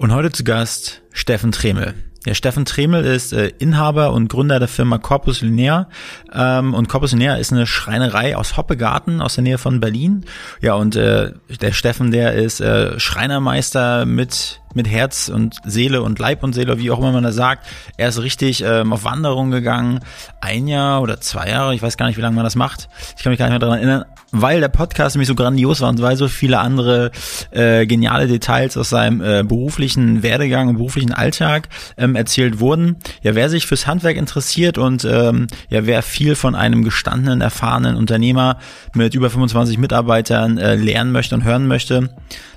Und heute zu Gast Steffen Tremel. Der Steffen Tremel ist äh, Inhaber und Gründer der Firma Corpus Linear. Ähm, und Corpus Linear ist eine Schreinerei aus Hoppegarten aus der Nähe von Berlin. Ja, und äh, der Steffen, der ist äh, Schreinermeister mit mit Herz und Seele und Leib und Seele, wie auch immer man das sagt. Er ist richtig ähm, auf Wanderung gegangen, ein Jahr oder zwei Jahre, ich weiß gar nicht, wie lange man das macht. Ich kann mich gar nicht mehr daran erinnern, weil der Podcast nämlich so grandios war und weil so viele andere äh, geniale Details aus seinem äh, beruflichen Werdegang und beruflichen Alltag ähm, erzählt wurden. Ja, wer sich fürs Handwerk interessiert und ähm, ja, wer viel von einem gestandenen, erfahrenen Unternehmer mit über 25 Mitarbeitern äh, lernen möchte und hören möchte,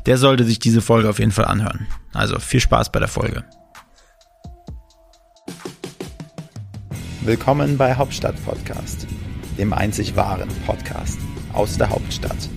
der sollte sich diese Folge auf jeden Fall anhören. Also viel Spaß bei der Folge. Willkommen bei Hauptstadt Podcast, dem einzig wahren Podcast aus der Hauptstadt.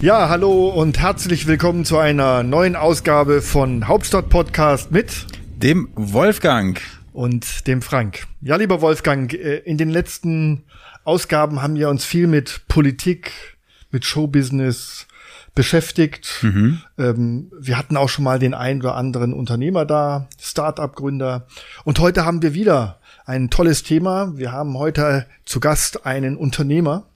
Ja, hallo und herzlich willkommen zu einer neuen Ausgabe von Hauptstadt Podcast mit dem Wolfgang und dem Frank. Ja, lieber Wolfgang, äh, in den letzten Ausgaben haben wir uns viel mit Politik, mit Showbusiness beschäftigt. Mhm. Ähm, wir hatten auch schon mal den einen oder anderen Unternehmer da, Start-up-Gründer. Und heute haben wir wieder ein tolles Thema. Wir haben heute zu Gast einen Unternehmer.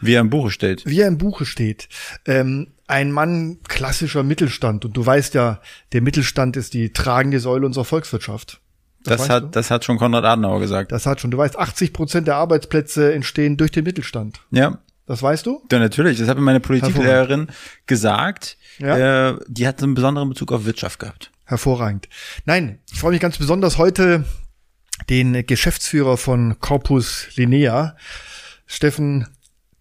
Wie er im Buche steht. Wie er im Buche steht. Ähm, ein Mann klassischer Mittelstand. Und du weißt ja, der Mittelstand ist die tragende Säule unserer Volkswirtschaft. Das, das hat, du? das hat schon Konrad Adenauer gesagt. Das hat schon. Du weißt, 80 Prozent der Arbeitsplätze entstehen durch den Mittelstand. Ja. Das weißt du? Ja, natürlich. Das hat mir meine Politiklehrerin gesagt. Ja. Äh, die hat einen besonderen Bezug auf Wirtschaft gehabt. Hervorragend. Nein, ich freue mich ganz besonders heute den Geschäftsführer von Corpus Linea, Steffen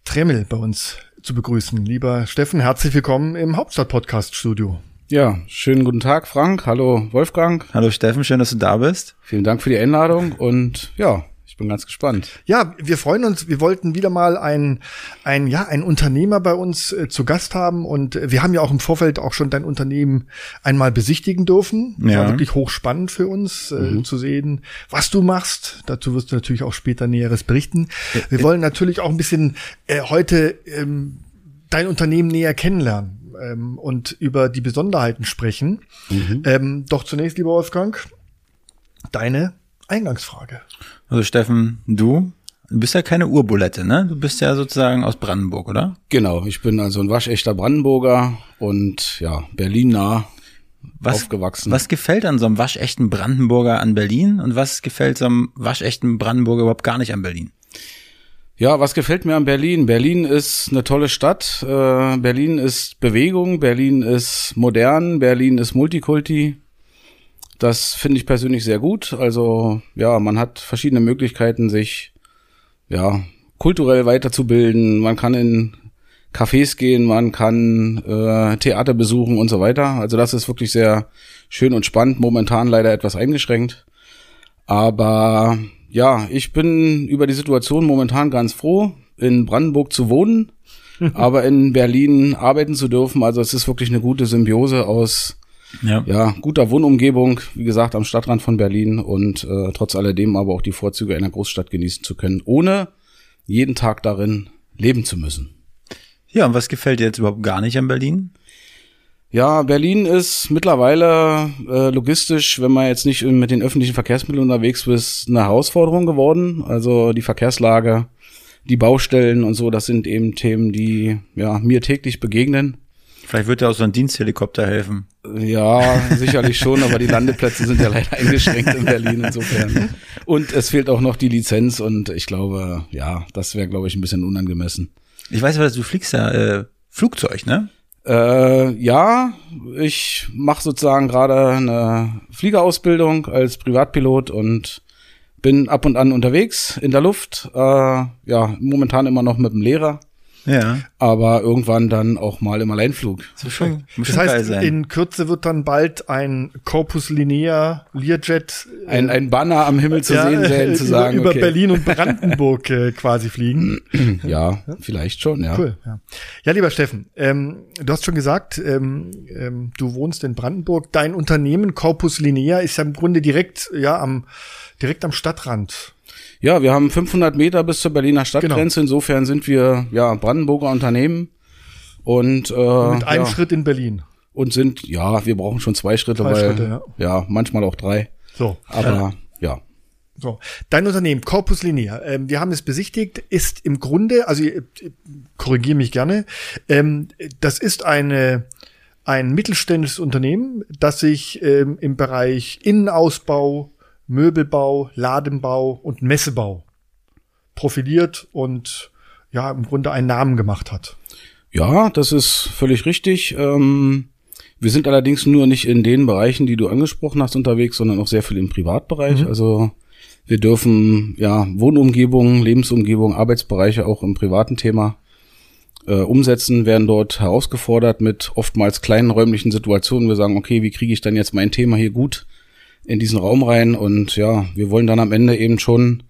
Tremmel, bei uns zu begrüßen. Lieber Steffen, herzlich willkommen im Hauptstadt-Podcast-Studio. Ja, schönen guten Tag, Frank. Hallo, Wolfgang. Hallo, Steffen. Schön, dass du da bist. Vielen Dank für die Einladung und ja, ich bin ganz gespannt. Ja, wir freuen uns. Wir wollten wieder mal ein, ein, ja, ein Unternehmer bei uns äh, zu Gast haben und wir haben ja auch im Vorfeld auch schon dein Unternehmen einmal besichtigen dürfen. Das ja. war wirklich hochspannend für uns äh, mhm. zu sehen, was du machst. Dazu wirst du natürlich auch später Näheres berichten. Wir wollen natürlich auch ein bisschen äh, heute ähm, dein Unternehmen näher kennenlernen ähm, und über die Besonderheiten sprechen. Mhm. Ähm, doch zunächst, lieber Wolfgang, deine Eingangsfrage. Also Steffen, du Du bist ja keine Urbulette, ne? Du bist ja sozusagen aus Brandenburg, oder? Genau, ich bin also ein waschechter Brandenburger und ja, Berlin nah was, aufgewachsen. Was gefällt an so einem waschechten Brandenburger an Berlin und was gefällt so einem waschechten Brandenburger überhaupt gar nicht an Berlin? Ja, was gefällt mir an Berlin? Berlin ist eine tolle Stadt. Äh, Berlin ist Bewegung. Berlin ist modern. Berlin ist Multikulti. Das finde ich persönlich sehr gut. Also ja, man hat verschiedene Möglichkeiten, sich ja kulturell weiterzubilden. Man kann in Cafés gehen, man kann äh, Theater besuchen und so weiter. Also das ist wirklich sehr schön und spannend. Momentan leider etwas eingeschränkt. Aber ja, ich bin über die Situation momentan ganz froh, in Brandenburg zu wohnen, aber in Berlin arbeiten zu dürfen. Also es ist wirklich eine gute Symbiose aus ja. ja guter Wohnumgebung, wie gesagt, am Stadtrand von Berlin und äh, trotz alledem aber auch die Vorzüge einer Großstadt genießen zu können, ohne jeden Tag darin leben zu müssen. Ja, und was gefällt dir jetzt überhaupt gar nicht an Berlin? Ja, Berlin ist mittlerweile äh, logistisch, wenn man jetzt nicht mit den öffentlichen Verkehrsmitteln unterwegs ist, eine Herausforderung geworden. Also die Verkehrslage, die Baustellen und so, das sind eben Themen, die ja mir täglich begegnen. Vielleicht wird ja auch so ein Diensthelikopter helfen. Ja, sicherlich schon, aber die Landeplätze sind ja leider eingeschränkt in Berlin insofern. Und es fehlt auch noch die Lizenz und ich glaube, ja, das wäre, glaube ich, ein bisschen unangemessen. Ich weiß aber, du fliegst ja äh, Flugzeug, ne? Äh, ja, ich mache sozusagen gerade eine Fliegerausbildung als Privatpilot und bin ab und an unterwegs in der Luft. Äh, ja, momentan immer noch mit dem Lehrer. Ja. Aber irgendwann dann auch mal im Alleinflug. Das, schon, das heißt, in Kürze wird dann bald ein Corpus Linea Learjet äh, ein, ein Banner am Himmel zu ja, sehen sein, zu sagen, über okay. Berlin und Brandenburg äh, quasi fliegen. Ja, ja, vielleicht schon, ja. Cool. Ja, ja lieber Steffen, ähm, du hast schon gesagt, ähm, ähm, du wohnst in Brandenburg. Dein Unternehmen Corpus Linea ist ja im Grunde direkt ja am direkt am Stadtrand Ja, wir haben 500 Meter bis zur Berliner Stadtgrenze. Genau. Insofern sind wir ja Brandenburger Unternehmen und, äh, mit einem ja, Schritt in Berlin. Und sind ja, wir brauchen schon zwei Schritte, zwei weil Schritte, ja. ja manchmal auch drei. So, aber ja. So, dein Unternehmen Corpus Linear, ähm, wir haben es besichtigt, ist im Grunde, also korrigiere mich gerne, ähm, das ist eine ein mittelständisches Unternehmen, das sich ähm, im Bereich Innenausbau, Möbelbau, Ladenbau und Messebau profiliert und ja im Grunde einen Namen gemacht hat. Ja, das ist völlig richtig. Ähm, wir sind allerdings nur nicht in den Bereichen, die du angesprochen hast, unterwegs, sondern auch sehr viel im Privatbereich. Mhm. Also wir dürfen ja Wohnumgebung, Lebensumgebung, Arbeitsbereiche auch im privaten Thema äh, umsetzen, werden dort herausgefordert mit oftmals kleinen räumlichen Situationen. Wir sagen, okay, wie kriege ich dann jetzt mein Thema hier gut in diesen Raum rein? Und ja, wir wollen dann am Ende eben schon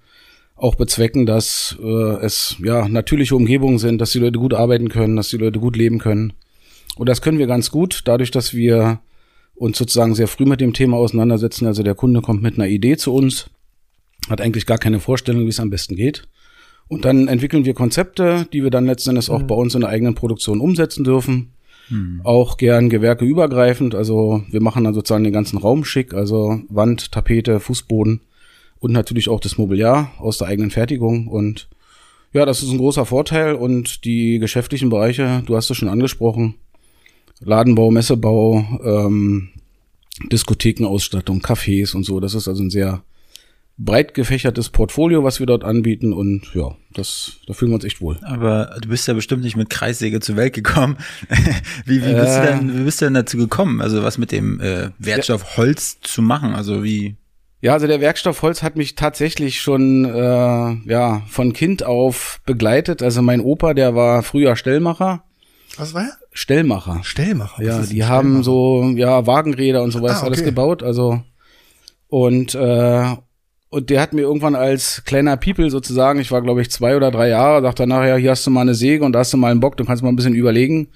auch bezwecken, dass äh, es ja natürliche Umgebungen sind, dass die Leute gut arbeiten können, dass die Leute gut leben können. Und das können wir ganz gut, dadurch, dass wir uns sozusagen sehr früh mit dem Thema auseinandersetzen. Also der Kunde kommt mit einer Idee zu uns hat eigentlich gar keine Vorstellung, wie es am besten geht. Und dann entwickeln wir Konzepte, die wir dann letzten Endes auch mhm. bei uns in der eigenen Produktion umsetzen dürfen. Mhm. Auch gern gewerkeübergreifend. Also wir machen dann sozusagen den ganzen Raum schick, also Wand, Tapete, Fußboden und natürlich auch das Mobiliar aus der eigenen Fertigung. Und ja, das ist ein großer Vorteil. Und die geschäftlichen Bereiche, du hast es schon angesprochen, Ladenbau, Messebau, ähm, Diskothekenausstattung, Cafés und so. Das ist also ein sehr breit gefächertes Portfolio, was wir dort anbieten und ja, das, da fühlen wir uns echt wohl. Aber du bist ja bestimmt nicht mit Kreissäge zur Welt gekommen. wie, wie, bist äh, du denn, wie bist du denn dazu gekommen? Also was mit dem äh, Werkstoff Holz zu machen? Also wie? Ja, also der Werkstoff Holz hat mich tatsächlich schon äh, ja von Kind auf begleitet. Also mein Opa, der war früher Stellmacher. Was war er? Stellmacher. Stellmacher. Ja, die haben so ja Wagenräder und sowas ah, okay. alles gebaut. Also und äh, und der hat mir irgendwann als kleiner People sozusagen, ich war glaube ich zwei oder drei Jahre, sagt er nachher, hier hast du mal eine Säge und da hast du mal einen Bock, du kannst mal ein bisschen überlegen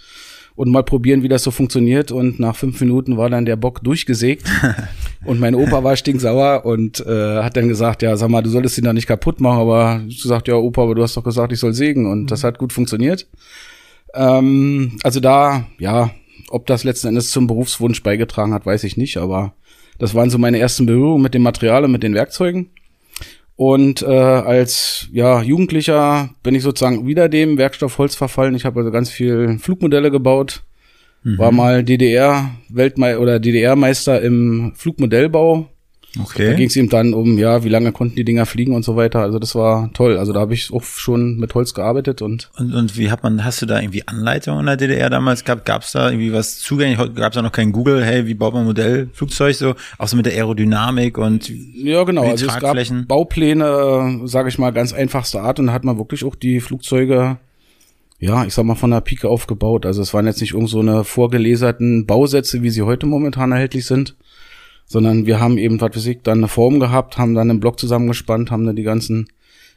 und mal probieren, wie das so funktioniert. Und nach fünf Minuten war dann der Bock durchgesägt. und mein Opa war stinksauer und äh, hat dann gesagt, ja, sag mal, du solltest ihn da nicht kaputt machen, aber du sagst, ja, Opa, aber du hast doch gesagt, ich soll sägen. Und mhm. das hat gut funktioniert. Ähm, also da, ja, ob das letzten Endes zum Berufswunsch beigetragen hat, weiß ich nicht, aber das waren so meine ersten Berührungen mit dem Material und mit den Werkzeugen. Und äh, als ja, Jugendlicher bin ich sozusagen wieder dem Werkstoff Holz verfallen. Ich habe also ganz viel Flugmodelle gebaut. Mhm. War mal DDR Weltmeister oder DDR Meister im Flugmodellbau. Okay. Da ging es ihm dann um, ja, wie lange konnten die Dinger fliegen und so weiter. Also das war toll. Also da habe ich auch schon mit Holz gearbeitet und. Und, und wie hat man, hast du da irgendwie Anleitungen in der DDR damals gehabt? Gab es da irgendwie was zugänglich? Gab es da noch kein Google, hey, wie baut man Modellflugzeug so? Auch so mit der Aerodynamik und Ja, genau. Also es gab Baupläne, sage ich mal, ganz einfachste Art und da hat man wirklich auch die Flugzeuge ja, ich sag mal, von der Pike aufgebaut. Also es waren jetzt nicht irgend so eine vorgeleserten Bausätze, wie sie heute momentan erhältlich sind, sondern wir haben eben, was weiß ich, dann eine Form gehabt, haben dann einen Block zusammengespannt, haben dann die ganzen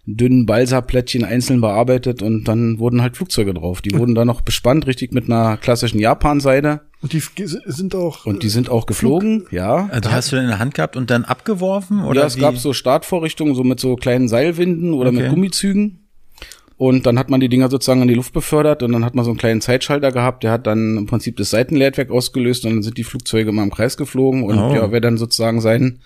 dünnen Balsaplättchen einzeln bearbeitet und dann wurden halt Flugzeuge drauf. Die wurden dann noch bespannt, richtig mit einer klassischen Japan-Seide. Und die sind auch. Und die sind auch geflogen, Flug? ja. Also hast du in der Hand gehabt und dann abgeworfen? Oder ja, es wie? gab so Startvorrichtungen, so mit so kleinen Seilwinden oder okay. mit Gummizügen. Und dann hat man die Dinger sozusagen in die Luft befördert und dann hat man so einen kleinen Zeitschalter gehabt, der hat dann im Prinzip das Seitenleitwerk ausgelöst und dann sind die Flugzeuge immer im Kreis geflogen und oh. ja, wer dann sozusagen sein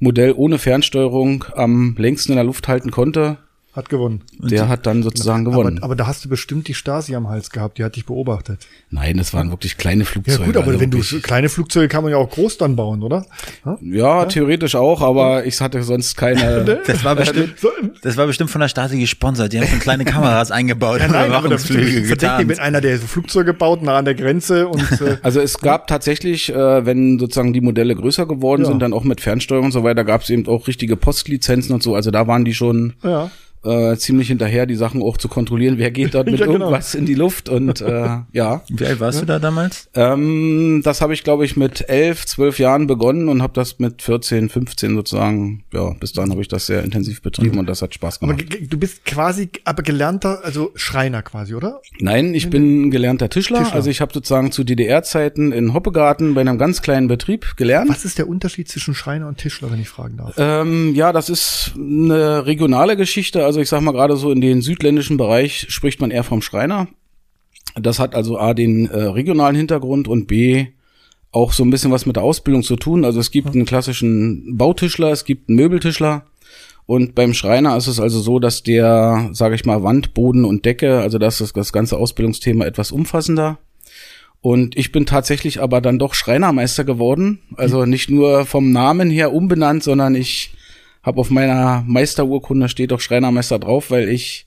Modell ohne Fernsteuerung am längsten in der Luft halten konnte, hat gewonnen. Der hat dann sozusagen gewonnen. Aber, aber, da hast du bestimmt die Stasi am Hals gehabt, die hat dich beobachtet. Nein, das waren wirklich kleine Flugzeuge. Ja gut, aber also wenn du kleine Flugzeuge kann man ja auch groß dann bauen, oder? Ja, ja? theoretisch auch, aber ich hatte sonst keine. das war bestimmt, das war bestimmt von der Stasi gesponsert. Die haben so kleine Kameras eingebaut. Ja, nein, aber verdeckt mit einer, der so Flugzeuge baut, nah an der Grenze und. Äh, also es gab tatsächlich, äh, wenn sozusagen die Modelle größer geworden ja. sind, dann auch mit Fernsteuerung und so weiter, gab es eben auch richtige Postlizenzen und so. Also da waren die schon. Ja äh, ziemlich hinterher, die Sachen auch zu kontrollieren, wer geht dort mit ja, genau. irgendwas in die Luft und äh, ja. Wie alt warst ja. du da damals? Ähm, das habe ich, glaube ich, mit elf, zwölf Jahren begonnen und habe das mit 14, 15 sozusagen, ja, bis dann habe ich das sehr intensiv betrieben mhm. und das hat Spaß gemacht. Aber du bist quasi aber gelernter, also Schreiner quasi, oder? Nein, ich bin gelernter Tischler. Tischler. Also ich habe sozusagen zu DDR-Zeiten in Hoppegarten bei einem ganz kleinen Betrieb gelernt. Was ist der Unterschied zwischen Schreiner und Tischler, wenn ich fragen darf? Ähm, ja, das ist eine regionale Geschichte. Also ich sag mal gerade so in den südländischen Bereich spricht man eher vom Schreiner. Das hat also A den äh, regionalen Hintergrund und B auch so ein bisschen was mit der Ausbildung zu tun. Also es gibt einen klassischen Bautischler, es gibt einen Möbeltischler und beim Schreiner ist es also so, dass der, sage ich mal, Wand, Boden und Decke, also das ist das ganze Ausbildungsthema etwas umfassender. Und ich bin tatsächlich aber dann doch Schreinermeister geworden. Also nicht nur vom Namen her umbenannt, sondern ich habe auf meiner Meisterurkunde steht auch Schreinermeister drauf, weil ich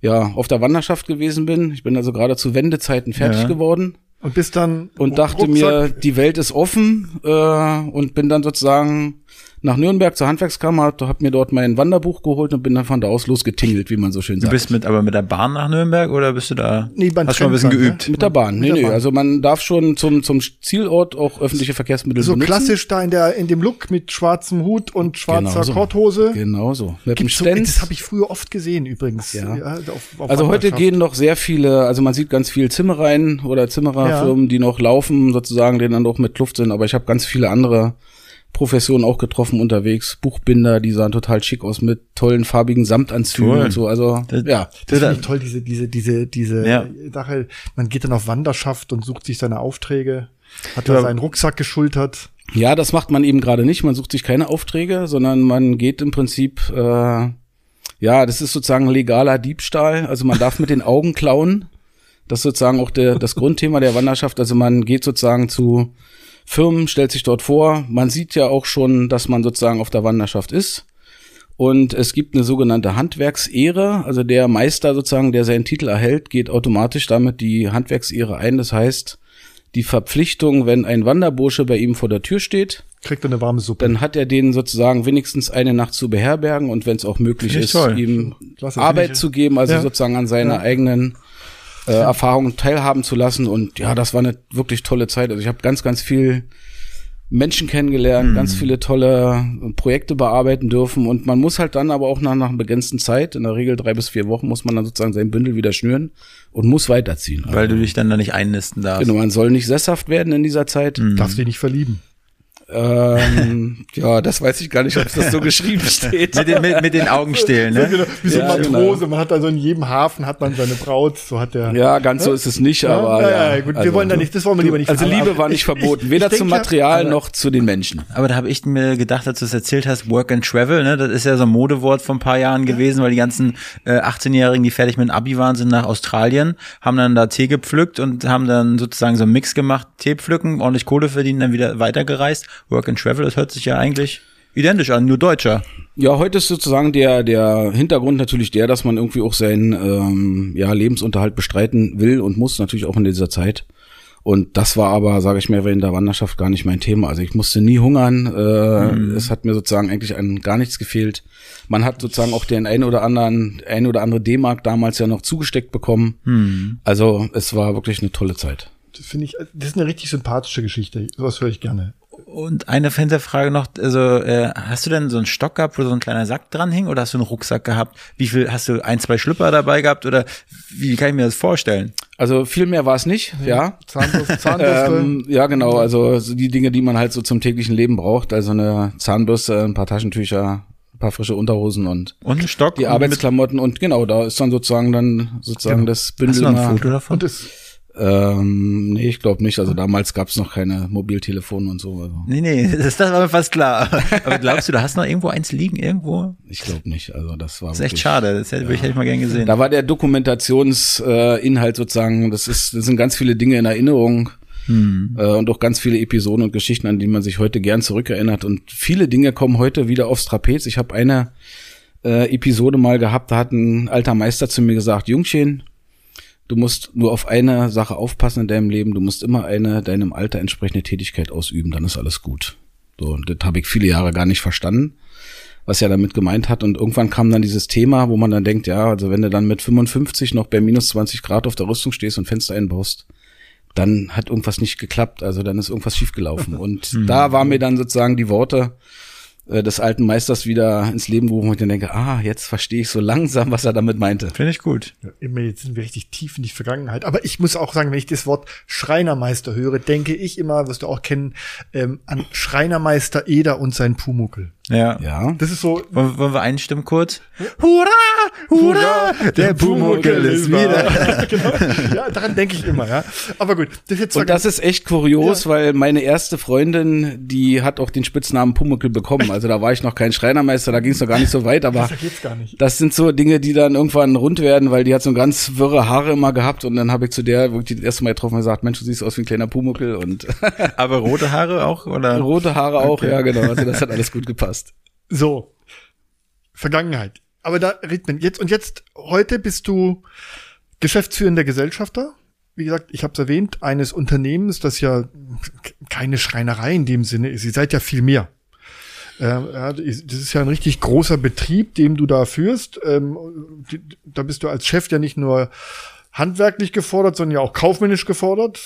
ja auf der Wanderschaft gewesen bin. Ich bin also gerade zu Wendezeiten fertig ja. geworden. Und bis dann und dachte mir, die Welt ist offen äh, und bin dann sozusagen nach Nürnberg zur Handwerkskammer, hab mir dort mein Wanderbuch geholt und bin dann von da aus losgetingelt, wie man so schön sagt. Du bist mit, aber mit der Bahn nach Nürnberg oder bist du da? Nee, beim hast schon ein bisschen ne? geübt? Ne? Mit der Bahn. Nee, nee, also man darf schon zum, zum Zielort auch öffentliche Verkehrsmittel so benutzen. So klassisch da in der, in dem Look mit schwarzem Hut und schwarzer genau so. Korthose. Genau so. Mit Gibt's so, das habe ich früher oft gesehen übrigens. Ja. ja auf, auf also heute gehen noch sehr viele, also man sieht ganz viel Zimmereien oder Zimmererfirmen, ja. die noch laufen sozusagen, die dann auch mit Luft sind, aber ich habe ganz viele andere Professionen auch getroffen unterwegs. Buchbinder, die sahen total schick aus mit tollen farbigen Samtanzügen cool. und so. Also das, ja, das finde ich toll. Diese diese diese diese ja. Sache. Man geht dann auf Wanderschaft und sucht sich seine Aufträge. Hat da seinen Rucksack geschultert. Ja, das macht man eben gerade nicht. Man sucht sich keine Aufträge, sondern man geht im Prinzip. Äh, ja, das ist sozusagen legaler Diebstahl. Also man darf mit den Augen klauen. Das ist sozusagen auch der, das Grundthema der Wanderschaft. Also man geht sozusagen zu Firmen, stellt sich dort vor. Man sieht ja auch schon, dass man sozusagen auf der Wanderschaft ist. Und es gibt eine sogenannte Handwerksehre. Also der Meister sozusagen, der seinen Titel erhält, geht automatisch damit die Handwerksehre ein. Das heißt, die Verpflichtung, wenn ein Wanderbursche bei ihm vor der Tür steht, kriegt er eine warme Suppe. Dann hat er den sozusagen wenigstens eine Nacht zu beherbergen und wenn es auch möglich ist, toll. ihm Klasse, Arbeit zu geben, also ja. sozusagen an seiner ja. eigenen äh, Erfahrungen teilhaben zu lassen. Und ja, das war eine wirklich tolle Zeit. Also ich habe ganz, ganz viel Menschen kennengelernt, mhm. ganz viele tolle Projekte bearbeiten dürfen. Und man muss halt dann aber auch nach, nach einer begrenzten Zeit, in der Regel drei bis vier Wochen, muss man dann sozusagen sein Bündel wieder schnüren und muss weiterziehen. Weil also, du dich dann da nicht einnisten darfst. Genau, man soll nicht sesshaft werden in dieser Zeit. Mhm. Darfst dich nicht verlieben. Ähm, ja, das weiß ich gar nicht, ob das so geschrieben steht. mit, den, mit, mit den Augen stehlen, ne? So, genau, wie so ja, ein Matrose, genau. man hat also in jedem Hafen hat man seine Braut, so hat der. Ja, ganz ne? so ist es nicht, aber. Ja, ja, ja gut, also, wir wollen da nicht, das wollen wir lieber nicht. Also Liebe war nicht ich, verboten, weder ich zum Material aber, noch zu den Menschen. Aber da habe ich mir gedacht, als du es erzählt hast, Work and Travel, ne? Das ist ja so ein Modewort vor ein paar Jahren gewesen, weil die ganzen äh, 18-Jährigen, die fertig mit dem Abi waren, sind nach Australien, haben dann da Tee gepflückt und haben dann sozusagen so einen Mix gemacht, Tee pflücken, ordentlich Kohle verdienen, dann wieder weitergereist. Work and Travel, das hört sich ja eigentlich identisch an, nur deutscher. Ja, heute ist sozusagen der, der Hintergrund natürlich der, dass man irgendwie auch seinen ähm, ja, Lebensunterhalt bestreiten will und muss, natürlich auch in dieser Zeit. Und das war aber, sage ich mir, in der Wanderschaft gar nicht mein Thema. Also ich musste nie hungern. Äh, mhm. Es hat mir sozusagen eigentlich an gar nichts gefehlt. Man hat sozusagen auch den einen oder anderen, ein oder andere D-Mark damals ja noch zugesteckt bekommen. Mhm. Also es war wirklich eine tolle Zeit. Das finde ich, das ist eine richtig sympathische Geschichte. Sowas höre ich gerne. Und eine Hinterfrage noch, also äh, hast du denn so einen Stock gehabt, wo so ein kleiner Sack dran hing oder hast du einen Rucksack gehabt? Wie viel, hast du ein, zwei Schlüpper dabei gehabt oder wie kann ich mir das vorstellen? Also viel mehr war es nicht, ja. ja. Zahnbürste, Zahnbürste. ähm, ja, genau, also die Dinge, die man halt so zum täglichen Leben braucht, also eine Zahnbürste, ein paar Taschentücher, ein paar frische Unterhosen und, und Stock die Arbeitsklamotten und genau, da ist dann sozusagen dann sozusagen genau. das Bündel. Hast du noch ein Foto davon? Ähm, nee, ich glaube nicht. Also damals gab es noch keine Mobiltelefone und so. Also. Nee, nee, das, das war mir fast klar. Aber glaubst du, da hast noch irgendwo eins liegen irgendwo? Ich glaube nicht. Also das war. Das ist echt schade. Das hätte, ja. ich, hätte ich mal gern gesehen. Da war der Dokumentationsinhalt sozusagen. Das ist, das sind ganz viele Dinge in Erinnerung. Hm. Äh, und auch ganz viele Episoden und Geschichten, an die man sich heute gern zurückerinnert. Und viele Dinge kommen heute wieder aufs Trapez. Ich habe eine äh, Episode mal gehabt, da hat ein alter Meister zu mir gesagt, Jungchen, Du musst nur auf eine Sache aufpassen in deinem Leben. Du musst immer eine deinem Alter entsprechende Tätigkeit ausüben, dann ist alles gut. So, und das habe ich viele Jahre gar nicht verstanden. was er damit gemeint hat. Und irgendwann kam dann dieses Thema, wo man dann denkt, ja, also wenn du dann mit 55 noch bei minus 20 Grad auf der Rüstung stehst und Fenster einbaust, dann hat irgendwas nicht geklappt. Also dann ist irgendwas schiefgelaufen. Und mhm. da waren mir dann sozusagen die Worte, äh, des alten Meisters wieder ins Leben gerufen und ich dann denke, ah, jetzt verstehe ich so langsam, was er damit meinte. Finde ich gut. Ja, immer jetzt sind wir richtig tief in die Vergangenheit. Aber ich muss auch sagen, wenn ich das Wort Schreinermeister höre, denke ich immer, wirst du auch kennen, ähm, an Schreinermeister Eder und sein Pumuckel. Ja. Ja. Das ist so. Wollen, wollen wir einstimmen kurz? Hurra! Hurra! Der Pumuckel ist wieder. genau. Ja, daran denke ich immer, ja. Aber gut. Das jetzt Und das ist echt kurios, ja. weil meine erste Freundin, die hat auch den Spitznamen Pumuckel bekommen. Also da war ich noch kein Schreinermeister, da ging es noch gar nicht so weit, aber das sind so Dinge, die dann irgendwann rund werden, weil die hat so ganz wirre Haare immer gehabt und dann habe ich zu der wirklich das erste Mal getroffen und gesagt, Mensch, du siehst aus wie ein kleiner Pumuckel und Aber rote Haare auch, oder? Rote Haare auch, okay. ja genau. Also das hat alles gut gepasst. So. Vergangenheit. Aber da redet man jetzt und jetzt heute bist du geschäftsführender Gesellschafter. Wie gesagt, ich habe es erwähnt, eines Unternehmens, das ja keine Schreinerei in dem Sinne ist. Ihr seid ja viel mehr. Äh, das ist ja ein richtig großer Betrieb, den du da führst. Ähm, da bist du als Chef ja nicht nur handwerklich gefordert, sondern ja auch kaufmännisch gefordert.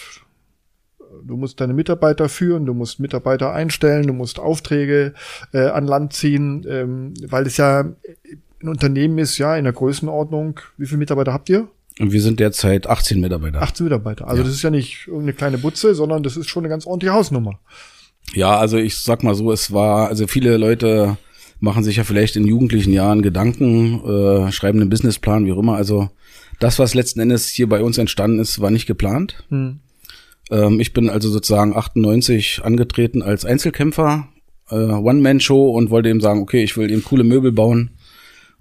Du musst deine Mitarbeiter führen, du musst Mitarbeiter einstellen, du musst Aufträge äh, an Land ziehen, ähm, weil es ja ein Unternehmen ist, ja, in der Größenordnung. Wie viele Mitarbeiter habt ihr? Und wir sind derzeit 18 Mitarbeiter. 18 Mitarbeiter. Also ja. das ist ja nicht irgendeine kleine Butze, sondern das ist schon eine ganz ordentliche Hausnummer. Ja, also ich sag mal so, es war, also viele Leute machen sich ja vielleicht in jugendlichen Jahren Gedanken, äh, schreiben einen Businessplan, wie auch immer. Also das, was letzten Endes hier bei uns entstanden ist, war nicht geplant. Hm. Ähm, ich bin also sozusagen 98 angetreten als Einzelkämpfer, äh, One-Man-Show und wollte eben sagen, okay, ich will eben coole Möbel bauen.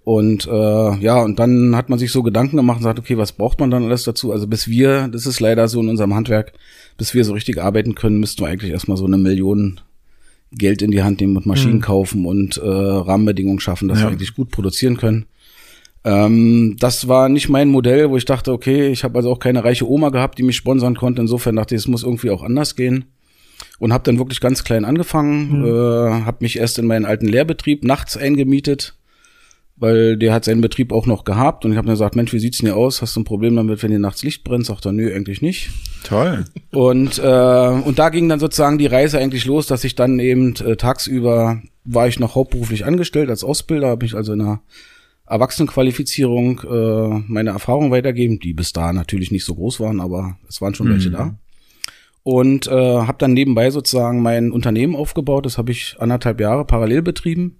Und äh, ja, und dann hat man sich so Gedanken gemacht und sagt, okay, was braucht man dann alles dazu? Also bis wir, das ist leider so in unserem Handwerk, bis wir so richtig arbeiten können, müssten wir eigentlich erstmal so eine Million Geld in die Hand nehmen und Maschinen mhm. kaufen und äh, Rahmenbedingungen schaffen, dass ja. wir eigentlich gut produzieren können. Ähm, das war nicht mein Modell, wo ich dachte, okay, ich habe also auch keine reiche Oma gehabt, die mich sponsern konnte. Insofern dachte ich, es muss irgendwie auch anders gehen. Und habe dann wirklich ganz klein angefangen, mhm. äh, habe mich erst in meinen alten Lehrbetrieb nachts eingemietet, weil der hat seinen Betrieb auch noch gehabt und ich habe dann gesagt, Mensch, wie sieht's denn hier aus? Hast du ein Problem damit, wenn dir nachts Licht brennt? Sagt er, nö, eigentlich nicht. Toll. Und äh, und da ging dann sozusagen die Reise eigentlich los, dass ich dann eben äh, tagsüber war ich noch hauptberuflich angestellt als Ausbilder, habe ich also in einer Erwachsenenqualifizierung äh, meine Erfahrungen weitergeben, die bis da natürlich nicht so groß waren, aber es waren schon mhm. welche da. Und äh, habe dann nebenbei sozusagen mein Unternehmen aufgebaut. Das habe ich anderthalb Jahre parallel betrieben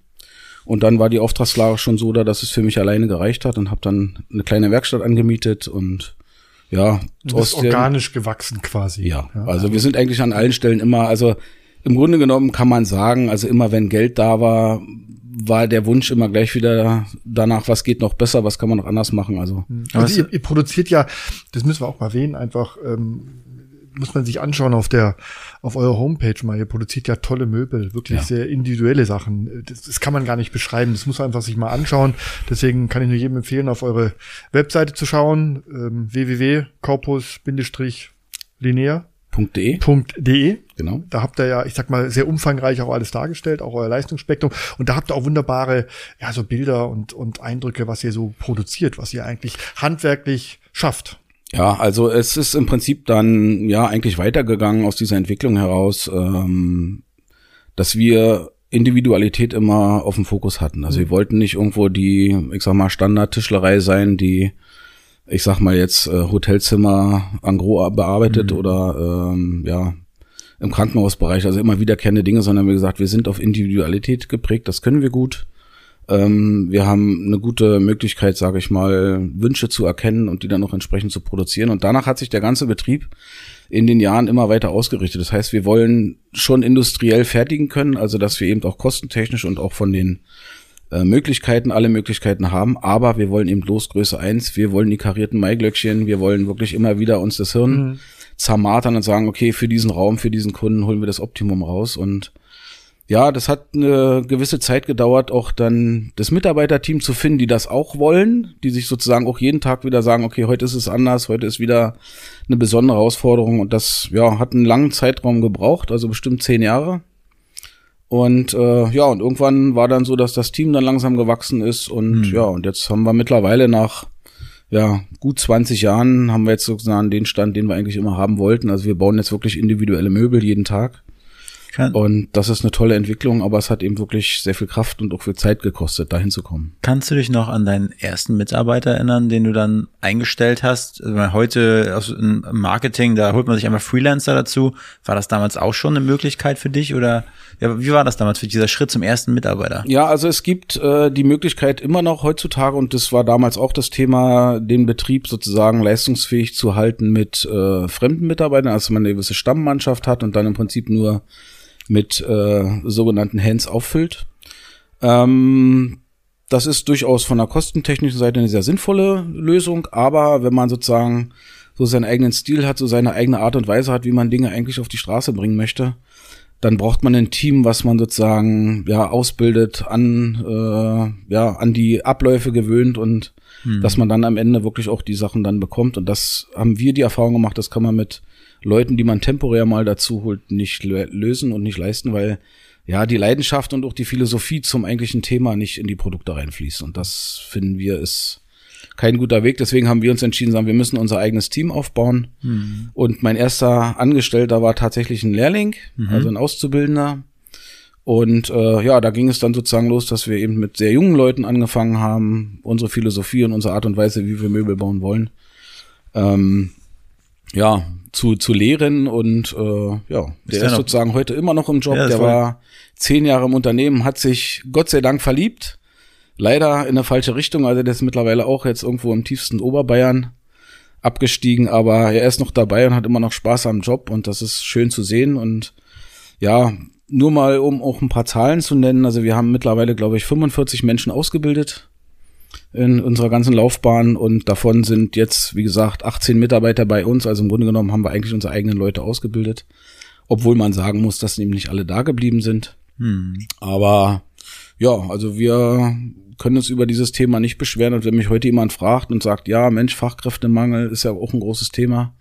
und dann war die Auftragslage schon so da, dass es für mich alleine gereicht hat und habe dann eine kleine Werkstatt angemietet und ja, du bist organisch gewachsen quasi. Ja, ja, also wir sind eigentlich an allen Stellen immer, also im Grunde genommen kann man sagen, also immer wenn Geld da war, war der Wunsch immer gleich wieder danach, was geht noch besser, was kann man noch anders machen. Also, also ihr, ihr produziert ja, das müssen wir auch mal erwähnen, einfach ähm, muss man sich anschauen auf der, auf eurer Homepage mal. Ihr produziert ja tolle Möbel, wirklich ja. sehr individuelle Sachen. Das, das, kann man gar nicht beschreiben. Das muss man einfach sich mal anschauen. Deswegen kann ich nur jedem empfehlen, auf eure Webseite zu schauen. Ähm, www.corpus-linear .de. .de. Genau. Da habt ihr ja, ich sag mal, sehr umfangreich auch alles dargestellt, auch euer Leistungsspektrum. Und da habt ihr auch wunderbare, ja, so Bilder und, und Eindrücke, was ihr so produziert, was ihr eigentlich handwerklich schafft. Ja, also es ist im Prinzip dann ja eigentlich weitergegangen aus dieser Entwicklung heraus, ähm, dass wir Individualität immer auf dem Fokus hatten. Also wir wollten nicht irgendwo die, ich sag mal, Standardtischlerei sein, die, ich sag mal jetzt äh, Hotelzimmer angro bearbeitet mhm. oder ähm, ja im Krankenhausbereich, also immer wiederkehrende Dinge, sondern wie gesagt, wir sind auf Individualität geprägt, das können wir gut. Ähm, wir haben eine gute Möglichkeit, sage ich mal, Wünsche zu erkennen und die dann noch entsprechend zu produzieren. Und danach hat sich der ganze Betrieb in den Jahren immer weiter ausgerichtet. Das heißt, wir wollen schon industriell fertigen können, also dass wir eben auch kostentechnisch und auch von den äh, Möglichkeiten, alle Möglichkeiten haben, aber wir wollen eben bloß Größe eins. wir wollen die karierten Maiglöckchen, wir wollen wirklich immer wieder uns das Hirn mhm. zermartern und sagen, okay, für diesen Raum, für diesen Kunden holen wir das Optimum raus und ja, das hat eine gewisse Zeit gedauert, auch dann das Mitarbeiterteam zu finden, die das auch wollen, die sich sozusagen auch jeden Tag wieder sagen, okay, heute ist es anders, heute ist wieder eine besondere Herausforderung und das ja hat einen langen Zeitraum gebraucht, also bestimmt zehn Jahre. Und äh, ja, und irgendwann war dann so, dass das Team dann langsam gewachsen ist und mhm. ja, und jetzt haben wir mittlerweile nach ja, gut 20 Jahren haben wir jetzt sozusagen den Stand, den wir eigentlich immer haben wollten. Also wir bauen jetzt wirklich individuelle Möbel jeden Tag. Kann, und das ist eine tolle Entwicklung, aber es hat eben wirklich sehr viel Kraft und auch viel Zeit gekostet, dahin zu kommen. Kannst du dich noch an deinen ersten Mitarbeiter erinnern, den du dann eingestellt hast? Also heute aus dem Marketing, da holt man sich einmal Freelancer dazu. War das damals auch schon eine Möglichkeit für dich oder ja, wie war das damals für dieser Schritt zum ersten Mitarbeiter? Ja, also es gibt äh, die Möglichkeit immer noch heutzutage und das war damals auch das Thema, den Betrieb sozusagen leistungsfähig zu halten mit äh, fremden Mitarbeitern, also man eine gewisse Stammmannschaft hat und dann im Prinzip nur mit äh, sogenannten Hands auffüllt. Ähm, das ist durchaus von der kostentechnischen Seite eine sehr sinnvolle Lösung, aber wenn man sozusagen so seinen eigenen Stil hat, so seine eigene Art und Weise hat, wie man Dinge eigentlich auf die Straße bringen möchte, dann braucht man ein Team, was man sozusagen ja ausbildet, an äh, ja an die Abläufe gewöhnt und hm. dass man dann am Ende wirklich auch die Sachen dann bekommt. Und das haben wir die Erfahrung gemacht, das kann man mit Leuten, die man temporär mal dazu holt, nicht lösen und nicht leisten, weil ja die Leidenschaft und auch die Philosophie zum eigentlichen Thema nicht in die Produkte reinfließt. Und das finden wir ist kein guter Weg. Deswegen haben wir uns entschieden, sagen, wir müssen unser eigenes Team aufbauen. Mhm. Und mein erster Angestellter war tatsächlich ein Lehrling, mhm. also ein Auszubildender. Und äh, ja, da ging es dann sozusagen los, dass wir eben mit sehr jungen Leuten angefangen haben, unsere Philosophie und unsere Art und Weise, wie wir Möbel bauen wollen, ähm, ja, zu, zu lehren und äh, ja, der ist, ist sozusagen heute immer noch im Job. Ja, der war zehn Jahre im Unternehmen, hat sich Gott sei Dank verliebt. Leider in eine falsche Richtung, also der ist mittlerweile auch jetzt irgendwo im tiefsten Oberbayern abgestiegen, aber er ist noch dabei und hat immer noch Spaß am Job. Und das ist schön zu sehen. Und ja, nur mal um auch ein paar Zahlen zu nennen, also wir haben mittlerweile, glaube ich, 45 Menschen ausgebildet in unserer ganzen Laufbahn und davon sind jetzt, wie gesagt, 18 Mitarbeiter bei uns. Also im Grunde genommen haben wir eigentlich unsere eigenen Leute ausgebildet, obwohl man sagen muss, dass eben nicht alle da geblieben sind. Hm. Aber ja, also wir können uns über dieses Thema nicht beschweren. Und wenn mich heute jemand fragt und sagt, ja, Mensch, Fachkräftemangel ist ja auch ein großes Thema,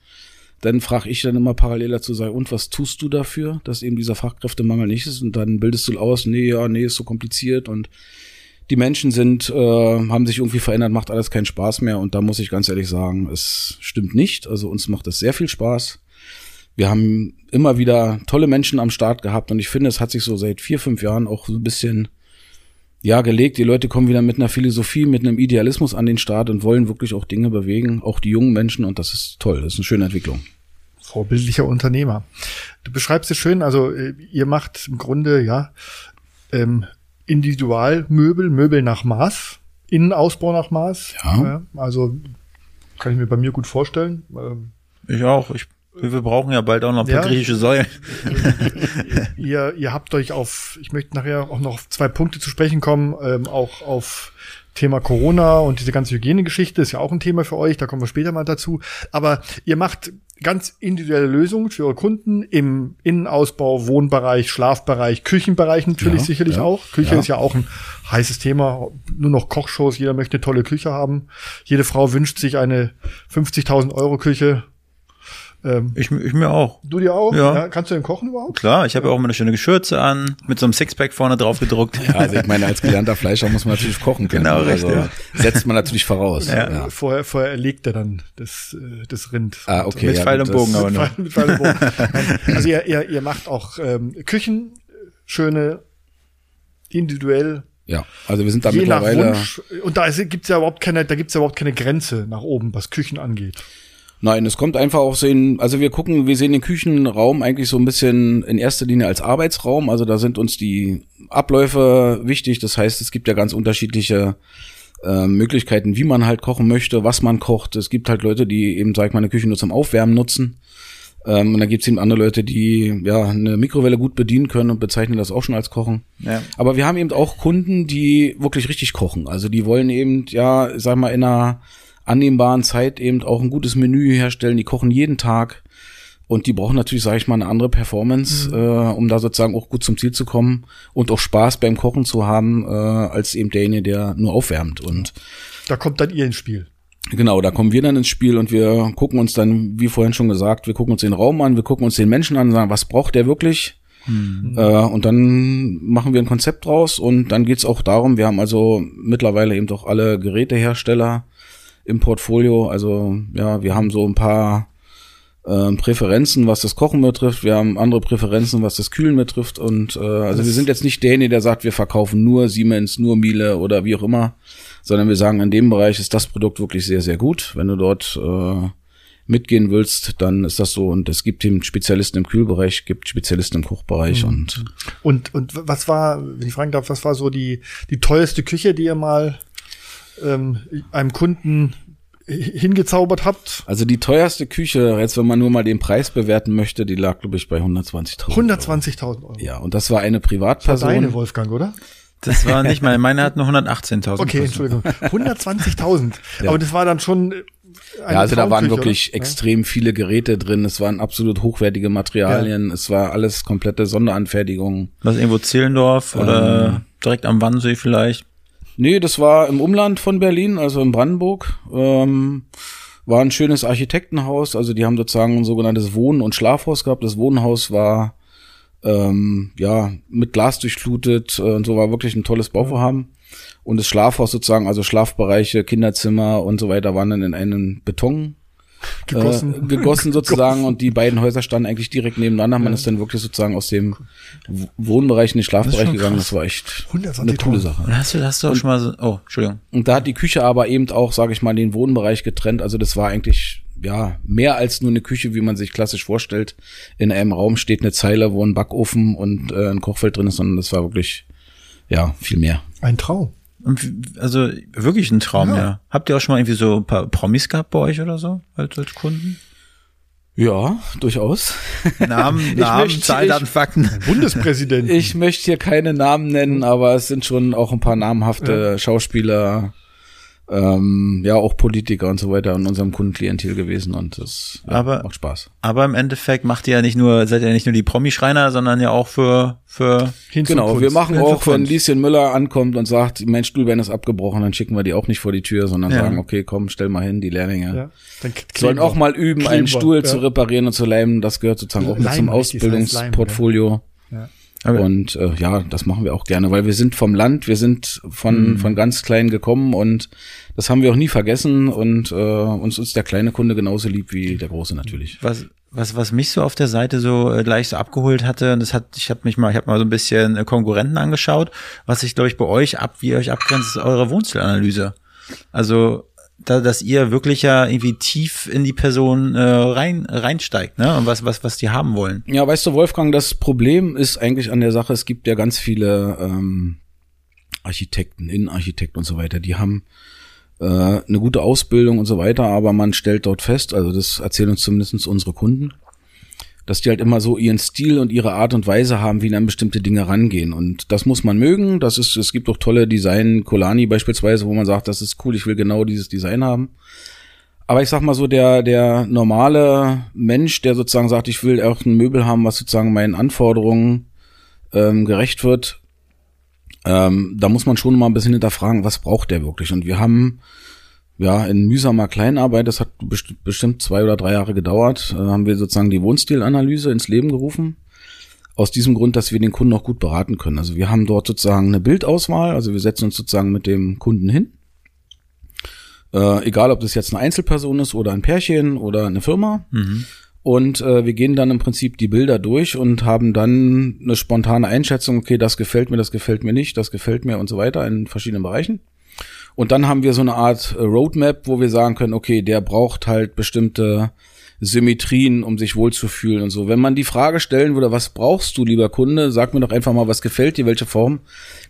dann frage ich dann immer parallel dazu, sei, und was tust du dafür, dass eben dieser Fachkräftemangel nicht ist? Und dann bildest du aus, nee, ja, nee, ist so kompliziert und die Menschen sind, äh, haben sich irgendwie verändert, macht alles keinen Spaß mehr. Und da muss ich ganz ehrlich sagen, es stimmt nicht. Also uns macht es sehr viel Spaß. Wir haben immer wieder tolle Menschen am Start gehabt und ich finde, es hat sich so seit vier, fünf Jahren auch so ein bisschen ja gelegt. Die Leute kommen wieder mit einer Philosophie, mit einem Idealismus an den Start und wollen wirklich auch Dinge bewegen, auch die jungen Menschen und das ist toll. Das ist eine schöne Entwicklung. Vorbildlicher Unternehmer. Du beschreibst es schön, also äh, ihr macht im Grunde ja ähm, Individualmöbel, Möbel nach Maß, Innenausbau nach Maß. Ja. Also kann ich mir bei mir gut vorstellen. Ähm, ich auch. Ich, wir brauchen ja bald auch noch ein paar ja. griechische Säulen. ihr, ihr habt euch auf, ich möchte nachher auch noch auf zwei Punkte zu sprechen kommen, ähm, auch auf Thema Corona und diese ganze Hygienegeschichte ist ja auch ein Thema für euch, da kommen wir später mal dazu. Aber ihr macht ganz individuelle Lösungen für eure Kunden im Innenausbau, Wohnbereich, Schlafbereich, Küchenbereich natürlich ja, sicherlich ja, auch. Küche ja. ist ja auch ein heißes Thema. Nur noch Kochshows, jeder möchte eine tolle Küche haben. Jede Frau wünscht sich eine 50.000 Euro Küche ähm, ich, ich mir auch. Du dir auch? Ja. ja. Kannst du denn kochen überhaupt? Klar, ich habe ja auch immer eine schöne Geschürze an, mit so einem Sixpack vorne drauf gedruckt. ja, also ich meine, als gelernter Fleischer muss man natürlich kochen können. Genau, richtig. Also, setzt man natürlich voraus. Ja. ja. Vorher, vorher erlegt er dann das, äh, das Rind. Ah, okay. Mit ja, Pfeil und Bogen aber nur. Mit Pfeil und Bogen. also ihr, ihr, ihr macht auch ähm, Küchen, schöne, individuell ja, also wir sind da Je mittlerweile. Wunsch, und da gibt's ja überhaupt keine, da gibt's ja überhaupt keine Grenze nach oben, was Küchen angeht. Nein, es kommt einfach auch so in, also wir gucken, wir sehen den Küchenraum eigentlich so ein bisschen in erster Linie als Arbeitsraum. Also da sind uns die Abläufe wichtig. Das heißt, es gibt ja ganz unterschiedliche äh, Möglichkeiten, wie man halt kochen möchte, was man kocht. Es gibt halt Leute, die eben, sag ich mal, eine Küche nur zum Aufwärmen nutzen. Ähm, und dann gibt es eben andere Leute, die ja eine Mikrowelle gut bedienen können und bezeichnen das auch schon als Kochen. Ja. Aber wir haben eben auch Kunden, die wirklich richtig kochen. Also die wollen eben, ja, sag mal, in einer annehmbaren Zeit eben auch ein gutes Menü herstellen. Die kochen jeden Tag und die brauchen natürlich, sage ich mal, eine andere Performance, mhm. äh, um da sozusagen auch gut zum Ziel zu kommen und auch Spaß beim Kochen zu haben, äh, als eben derjenige, der nur aufwärmt. Und da kommt dann ihr ins Spiel. Genau, da kommen wir dann ins Spiel und wir gucken uns dann, wie vorhin schon gesagt, wir gucken uns den Raum an, wir gucken uns den Menschen an und sagen, was braucht der wirklich? Mhm. Äh, und dann machen wir ein Konzept draus und dann geht's auch darum, wir haben also mittlerweile eben doch alle Gerätehersteller im Portfolio. Also ja, wir haben so ein paar äh, Präferenzen, was das Kochen betrifft. Wir haben andere Präferenzen, was das Kühlen betrifft. Und äh, also wir sind jetzt nicht derjenige, der sagt, wir verkaufen nur Siemens, nur Miele oder wie auch immer, sondern wir sagen, in dem Bereich ist das Produkt wirklich sehr, sehr gut. Wenn du dort äh, mitgehen willst, dann ist das so. Und es gibt eben Spezialisten im Kühlbereich, gibt Spezialisten im Kochbereich mhm. und und und was war, wenn ich fragen darf, was war so die die teuerste Küche, die ihr mal ähm, einem Kunden hingezaubert habt? Also die teuerste Küche, jetzt wenn man nur mal den Preis bewerten möchte, die lag glaube ich bei 120.000. 120.000 Euro. Ja, und das war eine Privatperson. Das war deine Wolfgang, oder? Das war nicht meine, meine hat nur 118.000. Okay, Entschuldigung. 120.000. ja. Aber das war dann schon ja, also da waren wirklich oder? extrem viele Geräte drin. Es waren absolut hochwertige Materialien. Ja. Es war alles komplette Sonderanfertigung. Was irgendwo Zehlendorf ähm, oder direkt am Wannsee vielleicht? Nee, das war im Umland von Berlin, also in Brandenburg. Ähm, war ein schönes Architektenhaus. Also die haben sozusagen ein sogenanntes Wohn- und Schlafhaus gehabt. Das Wohnhaus war ähm, ja mit Glas durchflutet äh, und so war wirklich ein tolles Bauvorhaben. Und das Schlafhaus sozusagen, also Schlafbereiche, Kinderzimmer und so weiter, waren dann in einen Beton gegossen, äh, gegossen sozusagen und die beiden Häuser standen eigentlich direkt nebeneinander. Man ja. ist dann wirklich sozusagen aus dem Wohnbereich in den Schlafbereich gegangen. Das war echt eine coole Sache. Und hast du, hast du auch und, schon mal so, oh, Entschuldigung. Und da hat die Küche aber eben auch, sage ich mal, den Wohnbereich getrennt. Also das war eigentlich ja, mehr als nur eine Küche, wie man sich klassisch vorstellt. In einem Raum steht eine Zeile, wo ein Backofen und äh, ein Kochfeld drin ist, sondern das war wirklich, ja, viel mehr. Ein Traum. Also wirklich ein Traum, ja. ja. Habt ihr auch schon mal irgendwie so ein paar Promis gehabt bei euch oder so als, als Kunden? Ja, durchaus. Namen, Namen, Zahlen, Daten, Fakten. Bundespräsident. Ich möchte hier keine Namen nennen, aber es sind schon auch ein paar namhafte ja. Schauspieler, ähm, ja auch Politiker und so weiter in unserem Kundenklientel gewesen und das ja, aber, macht Spaß. Aber im Endeffekt macht ihr ja nicht nur, seid ihr ja nicht nur die Promi-Schreiner, sondern ja auch für für Genau, wir machen auch, wenn Lieschen Müller ankommt und sagt, mein Stuhlbein ist abgebrochen, dann schicken wir die auch nicht vor die Tür, sondern ja. sagen, okay, komm, stell mal hin, die Lehrlinge. Ja. Dann sollen auch mal üben, Kleber, einen Stuhl ja. zu reparieren und zu leimen. Das gehört sozusagen auch mit zum Ausbildungsportfolio. Okay. Und äh, ja, das machen wir auch gerne, weil wir sind vom Land, wir sind von, mhm. von ganz klein gekommen und das haben wir auch nie vergessen und äh, uns ist der kleine Kunde genauso lieb wie der große natürlich. Was, was, was mich so auf der Seite so äh, gleich so abgeholt hatte, und das hat, ich habe mich mal, ich habe mal so ein bisschen äh, Konkurrenten angeschaut, was sich, glaube ich, bei euch ab, wie ihr euch abgrenzt, ist eure Wohnstilanalyse. Also da, dass ihr wirklich ja irgendwie tief in die Person äh, rein reinsteigt, ne? Und was was was die haben wollen. Ja, weißt du, Wolfgang, das Problem ist eigentlich an der Sache. Es gibt ja ganz viele ähm, Architekten, Innenarchitekten und so weiter, die haben äh, eine gute Ausbildung und so weiter, aber man stellt dort fest, also das erzählen uns zumindest unsere Kunden, dass die halt immer so ihren Stil und ihre Art und Weise haben, wie an bestimmte Dinge rangehen. Und das muss man mögen. Das ist, es gibt auch tolle Design, Colani beispielsweise, wo man sagt, das ist cool, ich will genau dieses Design haben. Aber ich sag mal so, der, der normale Mensch, der sozusagen sagt, ich will auch ein Möbel haben, was sozusagen meinen Anforderungen ähm, gerecht wird, ähm, da muss man schon mal ein bisschen hinterfragen, was braucht der wirklich? Und wir haben ja, in mühsamer Kleinarbeit, das hat best bestimmt zwei oder drei Jahre gedauert, äh, haben wir sozusagen die Wohnstilanalyse ins Leben gerufen. Aus diesem Grund, dass wir den Kunden auch gut beraten können. Also wir haben dort sozusagen eine Bildauswahl, also wir setzen uns sozusagen mit dem Kunden hin. Äh, egal, ob das jetzt eine Einzelperson ist oder ein Pärchen oder eine Firma. Mhm. Und äh, wir gehen dann im Prinzip die Bilder durch und haben dann eine spontane Einschätzung, okay, das gefällt mir, das gefällt mir nicht, das gefällt mir und so weiter in verschiedenen Bereichen. Und dann haben wir so eine Art äh, Roadmap, wo wir sagen können, okay, der braucht halt bestimmte Symmetrien, um sich wohlzufühlen und so. Wenn man die Frage stellen würde, was brauchst du, lieber Kunde, sag mir doch einfach mal, was gefällt dir, welche Form,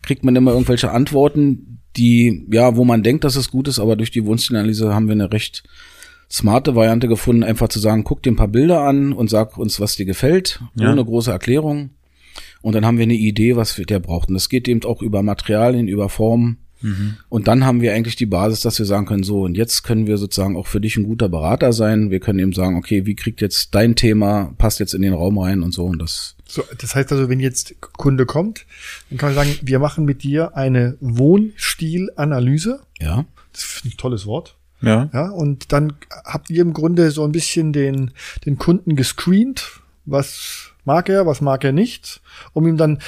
kriegt man immer irgendwelche Antworten, die, ja, wo man denkt, dass es gut ist, aber durch die Wohnstilanalyse haben wir eine recht smarte Variante gefunden, einfach zu sagen, guck dir ein paar Bilder an und sag uns, was dir gefällt, ja. ohne große Erklärung. Und dann haben wir eine Idee, was der braucht. Und das geht eben auch über Materialien, über Formen Mhm. Und dann haben wir eigentlich die Basis, dass wir sagen können, so, und jetzt können wir sozusagen auch für dich ein guter Berater sein. Wir können eben sagen, okay, wie kriegt jetzt dein Thema, passt jetzt in den Raum rein und so und das. So, das heißt also, wenn jetzt Kunde kommt, dann kann man sagen, wir machen mit dir eine Wohnstilanalyse. Ja. Das ist ein tolles Wort. Ja. Ja, und dann habt ihr im Grunde so ein bisschen den, den Kunden gescreent, was mag er, was mag er nicht, um ihm dann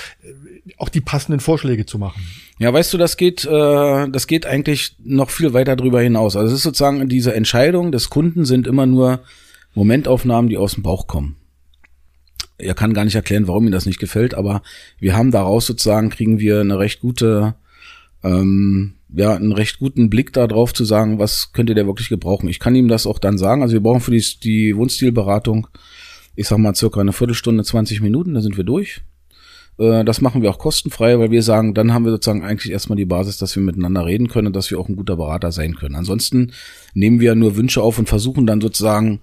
auch die passenden Vorschläge zu machen. Ja, weißt du, das geht, äh, das geht eigentlich noch viel weiter drüber hinaus. Also es ist sozusagen diese Entscheidung des Kunden sind immer nur Momentaufnahmen, die aus dem Bauch kommen. Er kann gar nicht erklären, warum ihm das nicht gefällt, aber wir haben daraus sozusagen kriegen wir eine recht gute, ähm, ja, einen recht guten Blick darauf zu sagen, was könnte der wirklich gebrauchen. Ich kann ihm das auch dann sagen. Also wir brauchen für die, die Wohnstilberatung, ich sag mal circa eine Viertelstunde, 20 Minuten, da sind wir durch. Äh, das machen wir auch kostenfrei, weil wir sagen, dann haben wir sozusagen eigentlich erstmal die Basis, dass wir miteinander reden können und dass wir auch ein guter Berater sein können. Ansonsten nehmen wir nur Wünsche auf und versuchen dann sozusagen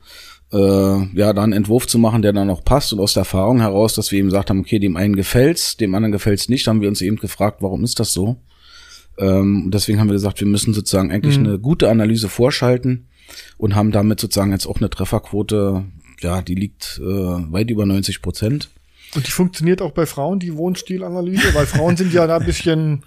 äh, ja, da einen Entwurf zu machen, der dann auch passt und aus der Erfahrung heraus, dass wir eben gesagt haben, okay, dem einen gefällt's, dem anderen gefällt's nicht, haben wir uns eben gefragt, warum ist das so? Ähm, deswegen haben wir gesagt, wir müssen sozusagen eigentlich mhm. eine gute Analyse vorschalten und haben damit sozusagen jetzt auch eine Trefferquote, ja, die liegt äh, weit über 90 Prozent. Und die funktioniert auch bei Frauen, die Wohnstilanalyse, weil Frauen sind ja da ein bisschen.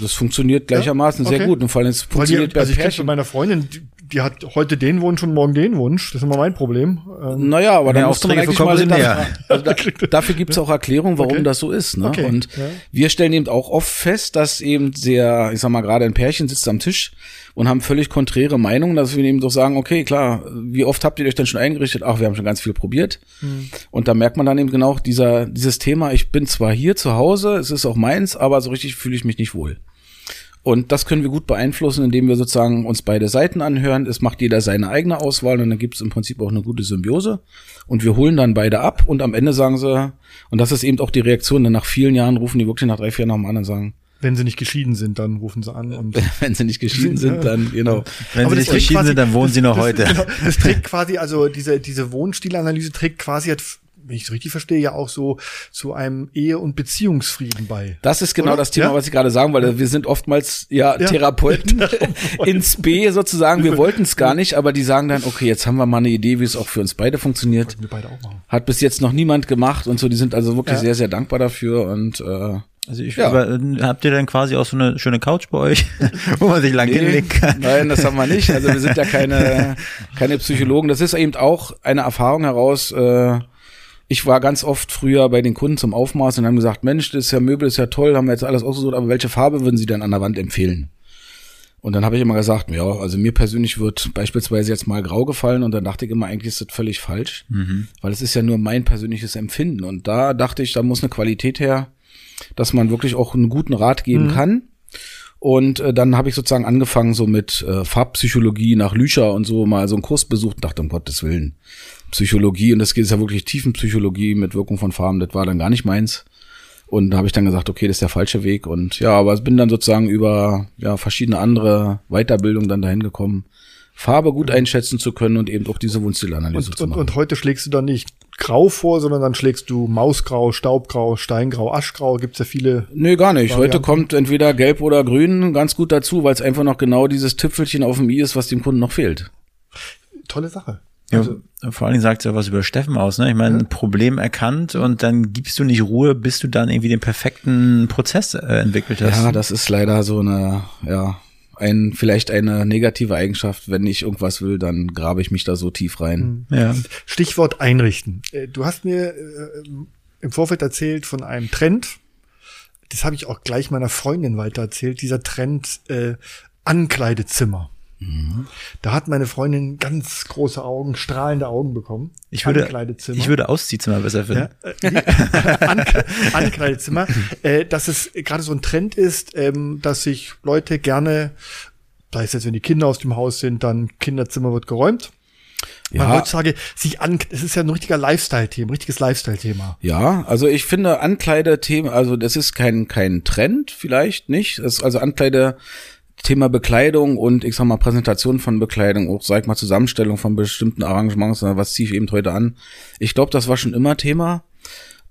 Das funktioniert gleichermaßen ja? okay. sehr gut. Und vor allem es funktioniert die, also ich kenne von meiner Freundin, die, hat heute den Wunsch und morgen den Wunsch. Das ist immer mein Problem. Ähm, naja, aber dann muss man eigentlich mal da, also da, dafür gibt es auch Erklärungen, warum okay. das so ist. Ne? Okay. Und ja. wir stellen eben auch oft fest, dass eben sehr, ich sag mal, gerade ein Pärchen sitzt am Tisch und haben völlig konträre Meinungen, dass wir eben doch sagen, okay, klar, wie oft habt ihr euch denn schon eingerichtet? Ach, wir haben schon ganz viel probiert. Mhm. Und da merkt man dann eben genau dieser, dieses Thema, ich bin zwar hier zu Hause, es ist auch meins, aber so richtig fühle ich mich nicht wohl. Und das können wir gut beeinflussen, indem wir sozusagen uns beide Seiten anhören. Es macht jeder seine eigene Auswahl und dann gibt es im Prinzip auch eine gute Symbiose. Und wir holen dann beide ab und am Ende sagen sie, und das ist eben auch die Reaktion, denn nach vielen Jahren rufen die wirklich nach drei, vier Jahren an und sagen, wenn sie nicht geschieden sind, dann rufen sie an. Und wenn sie nicht geschieden sind, dann genau. Wenn Aber sie nicht geschieden quasi, sind, dann wohnen sie noch das, heute. Genau, das trägt quasi, also diese diese Wohnstilanalyse trägt quasi wenn ich es richtig verstehe, ja auch so zu einem Ehe- und Beziehungsfrieden bei. Das ist genau Oder? das Thema, ja? was ich gerade sagen wollte. Wir sind oftmals ja, ja. Therapeuten ins B sozusagen. Wir wollten es gar nicht, aber die sagen dann, okay, jetzt haben wir mal eine Idee, wie es auch für uns beide funktioniert. Wir beide auch machen. Hat bis jetzt noch niemand gemacht und so. Die sind also wirklich ja. sehr, sehr dankbar dafür und äh, also ich ja. aber, habt ihr dann quasi auch so eine schöne Couch bei euch, wo man sich lang nee, hinlegen kann? Nein, das haben wir nicht. Also wir sind ja keine keine Psychologen. Das ist eben auch eine Erfahrung heraus. Äh, ich war ganz oft früher bei den Kunden zum Aufmaß und haben gesagt, Mensch, das ist ja Möbel, ist ja toll, haben wir jetzt alles ausgesucht, aber welche Farbe würden Sie denn an der Wand empfehlen? Und dann habe ich immer gesagt, ja, also mir persönlich wird beispielsweise jetzt mal grau gefallen und dann dachte ich immer, eigentlich ist das völlig falsch, mhm. weil es ist ja nur mein persönliches Empfinden. Und da dachte ich, da muss eine Qualität her, dass man wirklich auch einen guten Rat geben mhm. kann. Und äh, dann habe ich sozusagen angefangen so mit äh, Farbpsychologie nach Lücher und so mal so einen Kurs besucht und dachte, um Gottes Willen, Psychologie und das geht ja wirklich Tiefenpsychologie mit Wirkung von Farben, das war dann gar nicht meins. Und da habe ich dann gesagt, okay, das ist der falsche Weg. Und ja, aber bin dann sozusagen über ja, verschiedene andere Weiterbildungen dann dahin gekommen, Farbe gut einschätzen zu können und eben auch diese Wundstilanalyse zu machen. Und, und heute schlägst du dann nicht grau vor, sondern dann schlägst du Mausgrau, Staubgrau, Steingrau, Aschgrau. Gibt's ja viele. Nee, gar nicht. Varianten. Heute kommt entweder gelb oder grün ganz gut dazu, weil es einfach noch genau dieses Tüpfelchen auf dem i ist, was dem Kunden noch fehlt. Tolle Sache. Also, ja, vor allen Dingen sagt es ja was über Steffen aus, ne? Ich meine, ja. Problem erkannt und dann gibst du nicht Ruhe, bis du dann irgendwie den perfekten Prozess äh, entwickelt hast. Ja, das ist leider so eine, ja, ein, vielleicht eine negative Eigenschaft. Wenn ich irgendwas will, dann grabe ich mich da so tief rein. Mhm. Ja. Stichwort einrichten. Äh, du hast mir äh, im Vorfeld erzählt von einem Trend. Das habe ich auch gleich meiner Freundin weiter erzählt. Dieser Trend äh, Ankleidezimmer. Da hat meine Freundin ganz große Augen, strahlende Augen bekommen. Ich würde, ich würde Ausziehzimmer besser finden. Ja, äh, Ank Ankleidezimmer. äh, dass es gerade so ein Trend ist, ähm, dass sich Leute gerne, da ist jetzt, wenn die Kinder aus dem Haus sind, dann Kinderzimmer wird geräumt. Ja. Man heutzutage sich an, es ist ja ein richtiger Lifestyle-Thema, richtiges Lifestyle-Thema. Ja, also ich finde Ankleidethemen, also das ist kein, kein Trend, vielleicht nicht. Das also Ankleide Thema Bekleidung und ich sag mal Präsentation von Bekleidung, auch sag ich mal Zusammenstellung von bestimmten Arrangements, was ziehe ich eben heute an. Ich glaube, das war schon immer Thema.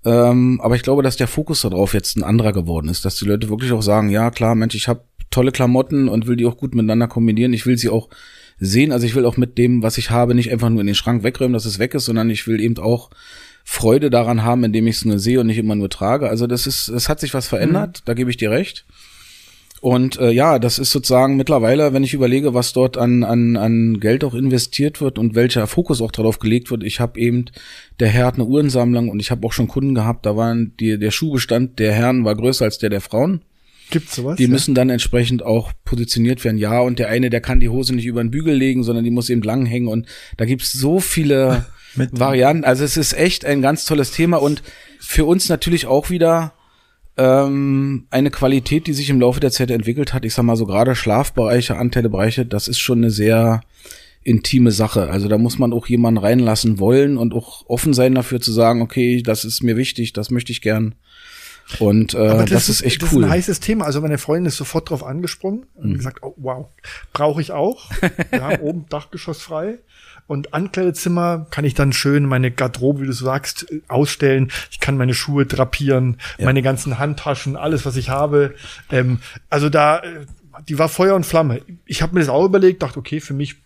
Ähm, aber ich glaube, dass der Fokus darauf jetzt ein anderer geworden ist, dass die Leute wirklich auch sagen, ja klar, Mensch, ich habe tolle Klamotten und will die auch gut miteinander kombinieren. Ich will sie auch sehen, also ich will auch mit dem, was ich habe, nicht einfach nur in den Schrank wegräumen, dass es weg ist, sondern ich will eben auch Freude daran haben, indem ich es nur sehe und nicht immer nur trage. Also das ist, es hat sich was verändert, mhm. da gebe ich dir recht. Und äh, ja, das ist sozusagen mittlerweile, wenn ich überlege, was dort an, an, an Geld auch investiert wird und welcher Fokus auch darauf gelegt wird. Ich habe eben, der Herr hat eine Uhrensammlung und ich habe auch schon Kunden gehabt, da waren die, der Schuhbestand der Herren war größer als der der Frauen. Gibt's sowas? Die ja? müssen dann entsprechend auch positioniert werden. Ja, und der eine, der kann die Hose nicht über den Bügel legen, sondern die muss eben lang hängen. Und da gibt's so viele Varianten. Also es ist echt ein ganz tolles Thema und für uns natürlich auch wieder ähm, eine Qualität, die sich im Laufe der Zeit entwickelt hat. Ich sag mal so gerade Schlafbereiche, Anteilebereiche, das ist schon eine sehr intime Sache. Also da muss man auch jemanden reinlassen wollen und auch offen sein dafür zu sagen, okay, das ist mir wichtig, das möchte ich gern. Und äh, das, das, ist echt das cool. Das ist ein heißes Thema. Also meine Freundin ist sofort drauf angesprungen und mhm. gesagt, oh, wow, brauche ich auch. Wir haben oben Dachgeschoss frei. Und Ankleidezimmer kann ich dann schön meine Garderobe, wie du sagst, ausstellen. Ich kann meine Schuhe drapieren, ja. meine ganzen Handtaschen, alles, was ich habe. Ähm, also da, äh, die war Feuer und Flamme. Ich habe mir das auch überlegt, dachte, okay, für mich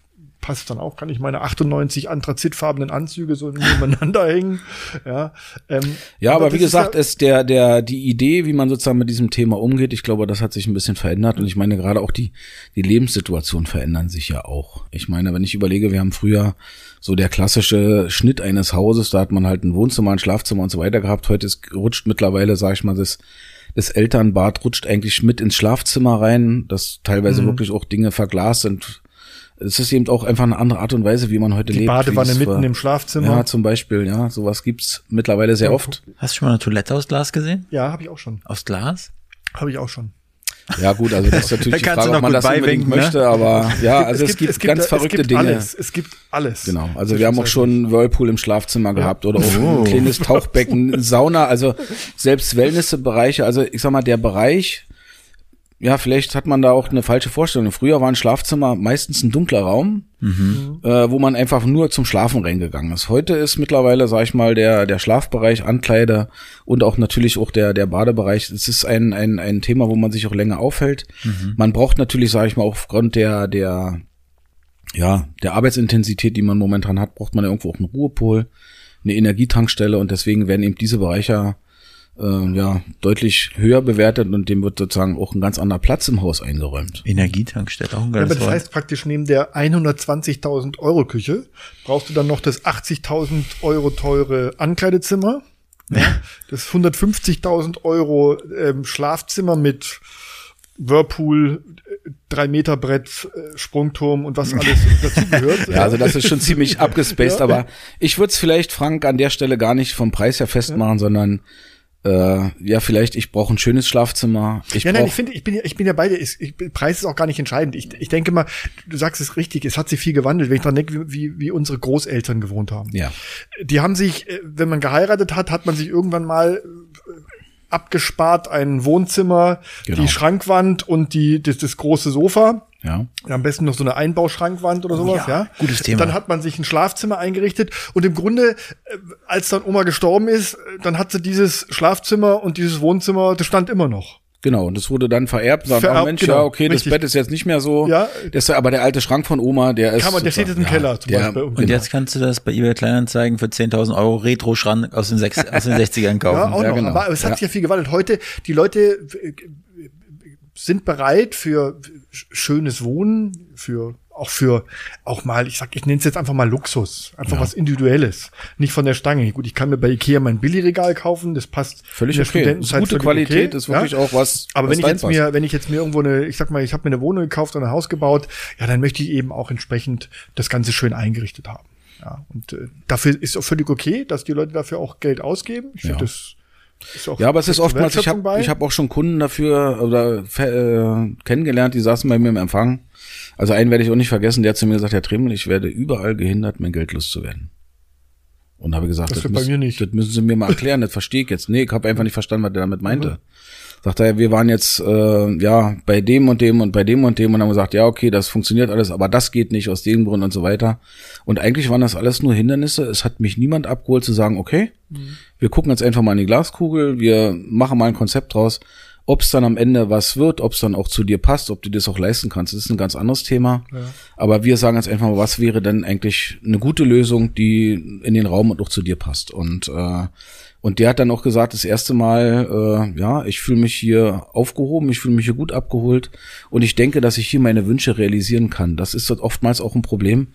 passt dann auch, kann ich meine 98 anthrazitfarbenen Anzüge so nebeneinander hängen. Ja, ähm, ja aber, wie gesagt, ist der, der, die Idee, wie man sozusagen mit diesem Thema umgeht, ich glaube, das hat sich ein bisschen verändert und ich meine, gerade auch die, die Lebenssituationen verändern sich ja auch. Ich meine, wenn ich überlege, wir haben früher so der klassische Schnitt eines Hauses, da hat man halt ein Wohnzimmer, ein Schlafzimmer und so weiter gehabt. Heute ist, rutscht mittlerweile, sage ich mal, das das Elternbad rutscht eigentlich mit ins Schlafzimmer rein, dass teilweise mhm. wirklich auch Dinge verglast sind, es ist eben auch einfach eine andere Art und Weise, wie man heute die lebt. Badewanne mitten im Schlafzimmer. Ja, zum Beispiel, ja, sowas gibt's mittlerweile sehr oft. Hast du schon mal eine Toilette aus Glas gesehen? Ja, habe ich auch schon. Aus Glas? Habe ich auch schon. Ja gut, also das ist natürlich da die Frage, ob man das unbedingt ne? möchte, aber ja, also es gibt, es gibt, ganz verrückte es gibt Dinge. Alles, es gibt alles. Genau, also wir haben auch schon Whirlpool im Schlafzimmer ja. gehabt oder auch oh. ein kleines Tauchbecken, Sauna, also selbst Wellnessbereiche, also ich sag mal, der Bereich, ja, vielleicht hat man da auch eine falsche Vorstellung. Früher war ein Schlafzimmer meistens ein dunkler Raum, mhm. äh, wo man einfach nur zum Schlafen reingegangen ist. Heute ist mittlerweile, sag ich mal, der, der Schlafbereich, Ankleider und auch natürlich auch der, der Badebereich. Es ist ein, ein, ein Thema, wo man sich auch länger aufhält. Mhm. Man braucht natürlich, sag ich mal, aufgrund der, der, ja, der Arbeitsintensität, die man momentan hat, braucht man irgendwo auch einen Ruhepol, eine Energietankstelle und deswegen werden eben diese Bereiche äh, ja deutlich höher bewertet und dem wird sozusagen auch ein ganz anderer Platz im Haus eingeräumt. Energietankstelle auch ein ganz ja, aber Das heißt praktisch neben der 120.000 Euro Küche brauchst du dann noch das 80.000 Euro teure Ankleidezimmer, ja. das 150.000 Euro ähm, Schlafzimmer mit Whirlpool, drei Meter Brett, äh, Sprungturm und was alles dazugehört. ja, also das ist schon ziemlich abgespaced, ja. aber ich würde es vielleicht, Frank, an der Stelle gar nicht vom Preis her festmachen, ja. sondern äh, ja, vielleicht, ich brauche ein schönes Schlafzimmer. Ich ja, nein, ich finde, ich bin, ich bin ja bei dir. Ich, ich, Preis ist auch gar nicht entscheidend. Ich, ich denke mal, du sagst es richtig, es hat sich viel gewandelt, wenn ich dran denke, wie, wie unsere Großeltern gewohnt haben. Ja. Die haben sich, äh, wenn man geheiratet hat, hat man sich irgendwann mal äh, abgespart ein Wohnzimmer, genau. die Schrankwand und die, das, das große Sofa. Ja. Am besten noch so eine Einbauschrankwand oder sowas, ja. ja. Gutes Thema. Dann hat man sich ein Schlafzimmer eingerichtet und im Grunde, äh, als dann Oma gestorben ist, dann hat sie dieses Schlafzimmer und dieses Wohnzimmer, das stand immer noch. Genau, und das wurde dann vererbt, sagt, vererbt, oh Mensch, genau, ja, okay, richtig. das Bett ist jetzt nicht mehr so. Ja. Das, aber der alte Schrank von Oma, der ist. Kann man, der steht jetzt im ja, Keller zum der, Beispiel. Und jetzt kannst du das bei eBay Kleinanzeigen für 10.000 Euro Retro-Schrank aus den, sechs, aus den 60ern kaufen. Ja, auch ja, noch. Genau. Aber es hat sich ja viel gewandelt. Heute, die Leute sind bereit für schönes Wohnen, für auch für auch mal, ich sag, ich nenne es jetzt einfach mal Luxus, einfach ja. was Individuelles, nicht von der Stange. Gut, ich kann mir bei Ikea mein Billigregal kaufen, das passt völlig in der okay. Studentenzeit Gute Qualität okay, ist wirklich ja? auch was. Aber was wenn ich jetzt passt. mir, wenn ich jetzt mir irgendwo eine, ich sag mal, ich habe mir eine Wohnung gekauft und ein Haus gebaut, ja, dann möchte ich eben auch entsprechend das Ganze schön eingerichtet haben. Ja, und äh, dafür ist auch völlig okay, dass die Leute dafür auch Geld ausgeben. Ich finde ja. das ja, aber es ist oftmals, ich habe ich hab auch schon Kunden dafür oder äh, kennengelernt, die saßen bei mir im Empfang. Also einen werde ich auch nicht vergessen, der hat zu mir gesagt, Herr Tremel, ich werde überall gehindert, mein Geld loszuwerden. Und habe gesagt, das, das, müssen, das, müssen Sie mir mal erklären, das verstehe ich jetzt. Nee, ich habe einfach nicht verstanden, was der damit meinte. Sagt er, wir waren jetzt äh, ja bei dem und dem und bei dem und dem und haben gesagt, ja, okay, das funktioniert alles, aber das geht nicht aus dem Grund und so weiter. Und eigentlich waren das alles nur Hindernisse. Es hat mich niemand abgeholt zu sagen, okay, mhm. wir gucken jetzt einfach mal in die Glaskugel, wir machen mal ein Konzept draus. Ob es dann am Ende was wird, ob es dann auch zu dir passt, ob du das auch leisten kannst, das ist ein ganz anderes Thema. Ja. Aber wir sagen jetzt einfach mal, was wäre denn eigentlich eine gute Lösung, die in den Raum und auch zu dir passt. Und äh, und der hat dann auch gesagt, das erste Mal, äh, ja, ich fühle mich hier aufgehoben, ich fühle mich hier gut abgeholt und ich denke, dass ich hier meine Wünsche realisieren kann. Das ist dort oftmals auch ein Problem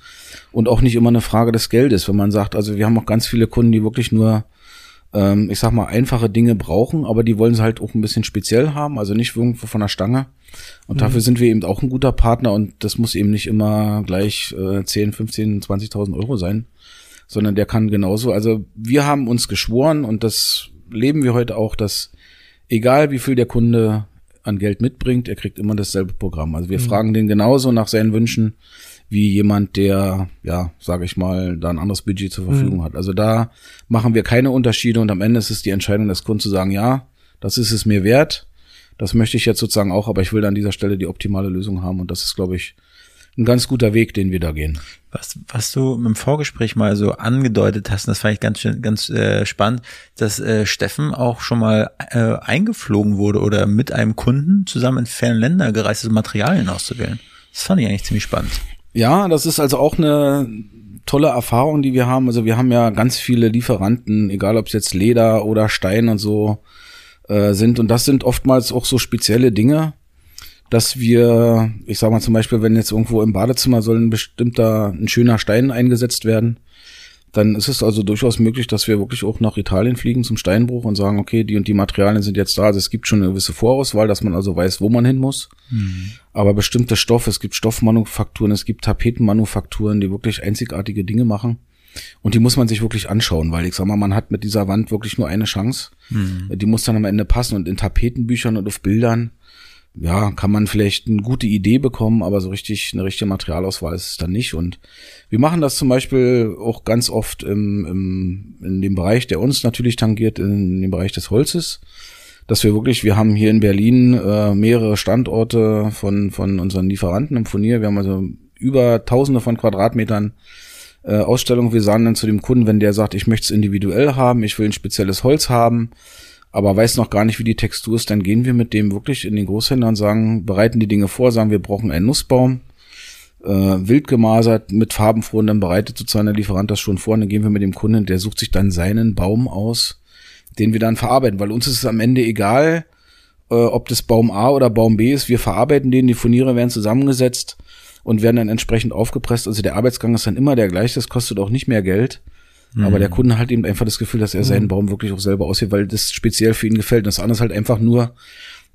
und auch nicht immer eine Frage des Geldes, wenn man sagt, also wir haben auch ganz viele Kunden, die wirklich nur ähm, ich sag mal, einfache Dinge brauchen, aber die wollen sie halt auch ein bisschen speziell haben, also nicht irgendwo von der Stange. Und mhm. dafür sind wir eben auch ein guter Partner und das muss eben nicht immer gleich äh, 10, 15, 20.000 Euro sein, sondern der kann genauso. Also wir haben uns geschworen und das leben wir heute auch, dass egal wie viel der Kunde an Geld mitbringt, er kriegt immer dasselbe Programm. Also wir mhm. fragen den genauso nach seinen Wünschen wie jemand, der, ja, sage ich mal, da ein anderes Budget zur Verfügung mhm. hat. Also da machen wir keine Unterschiede und am Ende ist es die Entscheidung des Kunden zu sagen, ja, das ist es mir wert, das möchte ich jetzt sozusagen auch, aber ich will an dieser Stelle die optimale Lösung haben und das ist, glaube ich, ein ganz guter Weg, den wir da gehen. Was, was du im Vorgespräch mal so angedeutet hast, und das fand ich ganz schön, ganz äh, spannend, dass äh, Steffen auch schon mal äh, eingeflogen wurde oder mit einem Kunden zusammen in fernen Länder gereist ist, Materialien auszuwählen. Das fand ich eigentlich ziemlich spannend. Ja, das ist also auch eine tolle Erfahrung, die wir haben. Also wir haben ja ganz viele Lieferanten, egal ob es jetzt Leder oder Stein und so äh, sind. Und das sind oftmals auch so spezielle Dinge, dass wir, ich sag mal zum Beispiel, wenn jetzt irgendwo im Badezimmer soll ein bestimmter, ein schöner Stein eingesetzt werden, dann ist es also durchaus möglich, dass wir wirklich auch nach Italien fliegen zum Steinbruch und sagen, okay, die und die Materialien sind jetzt da. Also es gibt schon eine gewisse Vorauswahl, dass man also weiß, wo man hin muss. Mhm. Aber bestimmte Stoffe, es gibt Stoffmanufakturen, es gibt Tapetenmanufakturen, die wirklich einzigartige Dinge machen. Und die muss man sich wirklich anschauen, weil ich sag mal, man hat mit dieser Wand wirklich nur eine Chance. Mhm. Die muss dann am Ende passen und in Tapetenbüchern und auf Bildern ja, kann man vielleicht eine gute Idee bekommen, aber so richtig eine richtige Materialauswahl ist es dann nicht. Und wir machen das zum Beispiel auch ganz oft im, im, in dem Bereich, der uns natürlich tangiert, in dem Bereich des Holzes, dass wir wirklich, wir haben hier in Berlin äh, mehrere Standorte von, von unseren Lieferanten im Furnier. Wir haben also über tausende von Quadratmetern äh, Ausstellung. Wir sagen dann zu dem Kunden, wenn der sagt, ich möchte es individuell haben, ich will ein spezielles Holz haben, aber weiß noch gar nicht, wie die Textur ist, dann gehen wir mit dem wirklich in den Großhändler und sagen, bereiten die Dinge vor, sagen, wir brauchen einen Nussbaum, äh, wild gemasert mit farbenfroh und dann bereitet sozusagen der Lieferant das schon vor. Und dann gehen wir mit dem Kunden, der sucht sich dann seinen Baum aus, den wir dann verarbeiten, weil uns ist es am Ende egal, äh, ob das Baum A oder Baum B ist, wir verarbeiten den, die Furniere werden zusammengesetzt und werden dann entsprechend aufgepresst, also der Arbeitsgang ist dann immer der gleiche, das kostet auch nicht mehr Geld Mhm. Aber der Kunde hat eben einfach das Gefühl, dass er seinen mhm. Baum wirklich auch selber aussieht, weil das speziell für ihn gefällt. das andere ist halt einfach nur,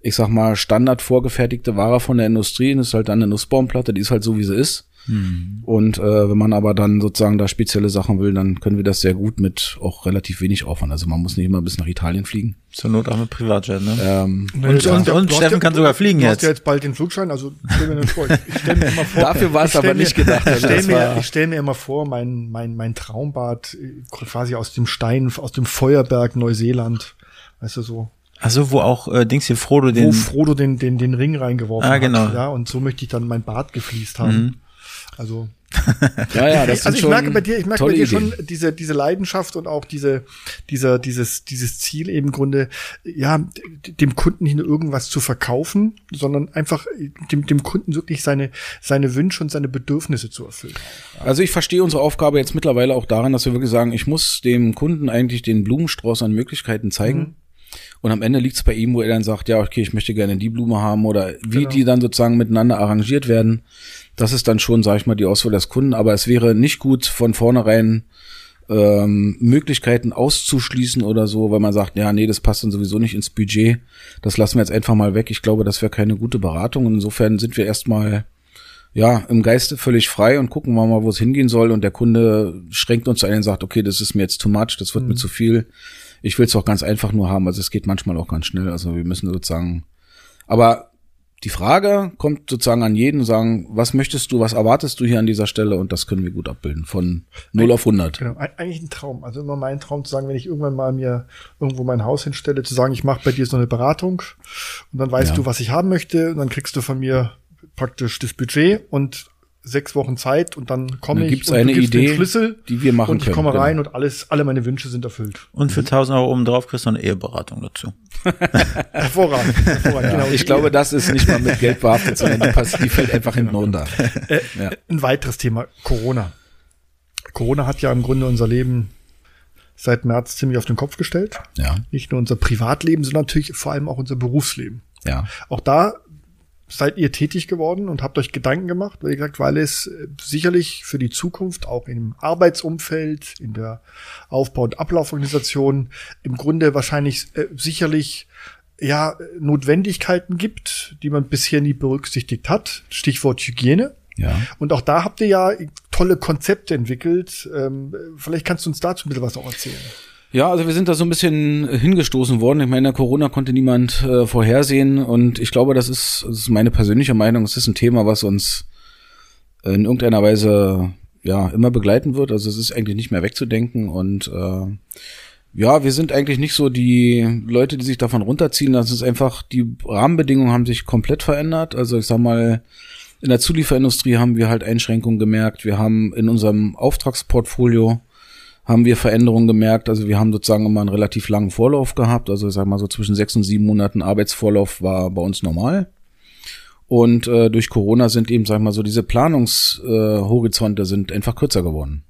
ich sag mal, Standard vorgefertigte Ware von der Industrie. Das ist halt dann eine Nussbaumplatte, die ist halt so, wie sie ist. Mhm. Und äh, wenn man aber dann sozusagen da spezielle Sachen will, dann können wir das sehr gut mit auch relativ wenig Aufwand. Also man muss nicht immer bis nach Italien fliegen. Zur Not auch mit Privatjet, ne? Ähm, und, und, und, und Steffen kann sogar fliegen du jetzt. Du hast ja jetzt bald den Flugschein, also stell mir vor. Ich stell mir immer vor. Dafür war es aber mir, nicht gedacht. Ich stell, mir, ich stell mir immer vor, mein, mein, mein Traumbad äh, quasi aus dem Stein, aus dem Feuerberg Neuseeland. Weißt du, so also wo auch äh, Dings hier Frodo den wo Frodo den den den Ring reingeworfen ah, genau. hat, ja und so möchte ich dann mein Bart gefliest haben. Mhm. Also ja, ja, das also ich merke bei dir, ich merke bei dir schon diese diese Leidenschaft und auch diese dieser dieses dieses Ziel eben im Grunde ja dem Kunden nicht nur irgendwas zu verkaufen, sondern einfach dem dem Kunden wirklich seine seine Wünsche und seine Bedürfnisse zu erfüllen. Also ich verstehe unsere Aufgabe jetzt mittlerweile auch daran, dass wir wirklich sagen, ich muss dem Kunden eigentlich den Blumenstrauß an Möglichkeiten zeigen. Mhm. Und am Ende liegt es bei ihm, wo er dann sagt, ja, okay, ich möchte gerne die Blume haben oder wie genau. die dann sozusagen miteinander arrangiert werden. Das ist dann schon, sage ich mal, die Auswahl des Kunden. Aber es wäre nicht gut, von vornherein ähm, Möglichkeiten auszuschließen oder so, weil man sagt, ja, nee, das passt dann sowieso nicht ins Budget. Das lassen wir jetzt einfach mal weg. Ich glaube, das wäre keine gute Beratung. Insofern sind wir erstmal ja, im Geiste völlig frei und gucken wir mal, wo es hingehen soll. Und der Kunde schränkt uns ein und sagt, okay, das ist mir jetzt too much, das wird mhm. mir zu viel. Ich will es auch ganz einfach nur haben. Also es geht manchmal auch ganz schnell. Also wir müssen sozusagen. Aber die Frage kommt sozusagen an jeden und sagen, was möchtest du, was erwartest du hier an dieser Stelle? Und das können wir gut abbilden, von 0 auf 100. Genau, eigentlich ein Traum. Also immer mein Traum zu sagen, wenn ich irgendwann mal mir irgendwo mein Haus hinstelle, zu sagen, ich mache bei dir so eine Beratung und dann weißt ja. du, was ich haben möchte und dann kriegst du von mir praktisch das Budget und sechs Wochen Zeit und dann komme ich gibt's und eine du gibst Idee, den Schlüssel die wir machen und ich können, komme rein genau. und alles, alle meine Wünsche sind erfüllt. Und für 1000 Euro oben drauf kriegst du eine Eheberatung dazu. Hervorragend, hervorragend Ja, genau. ich glaube, das ist nicht mal mit Geld behaftet, sondern die, pass- die fällt einfach hinten runter. Äh, Ja. Ein weiteres Thema, Corona. Corona hat ja im Grunde unser Leben seit März ziemlich auf den Kopf gestellt. Ja, Nicht nur unser Privatleben, sondern natürlich vor allem auch unser Berufsleben. ja. Auch da seid ihr tätig geworden und habt euch Gedanken gemacht, wie gesagt, weil es äh, sicherlich für die Zukunft auch im Arbeitsumfeld, in der Aufbau- und Ablauforganisation im Grunde wahrscheinlich äh, sicherlich ja Notwendigkeiten gibt, die man bisher nie berücksichtigt hat. Stichwort Hygiene. Ja. Und auch da habt ihr ja tolle Konzepte entwickelt. Ähm, vielleicht kannst du uns dazu ein bisschen was auch erzählen. Ja, also wir sind da so ein bisschen hingestoßen worden. Ich meine, Corona konnte niemand äh, vorhersehen und ich glaube, das ist, das ist meine persönliche Meinung. Es ist ein Thema, was uns in irgendeiner Weise ja immer begleiten wird. Also es ist eigentlich nicht mehr wegzudenken und äh, ja, wir sind eigentlich nicht so die Leute, die sich davon runterziehen. Das ist einfach, die Rahmenbedingungen haben sich komplett verändert. Also ich sag mal, in der Zulieferindustrie haben wir halt Einschränkungen gemerkt. Wir haben in unserem Auftragsportfolio haben wir Veränderungen gemerkt. Also wir haben sozusagen immer einen relativ langen Vorlauf gehabt. Also ich sag mal so zwischen sechs und sieben Monaten Arbeitsvorlauf war bei uns normal. Und äh, durch Corona sind eben, sag ich mal, so diese Planungshorizonte äh, sind einfach kürzer geworden.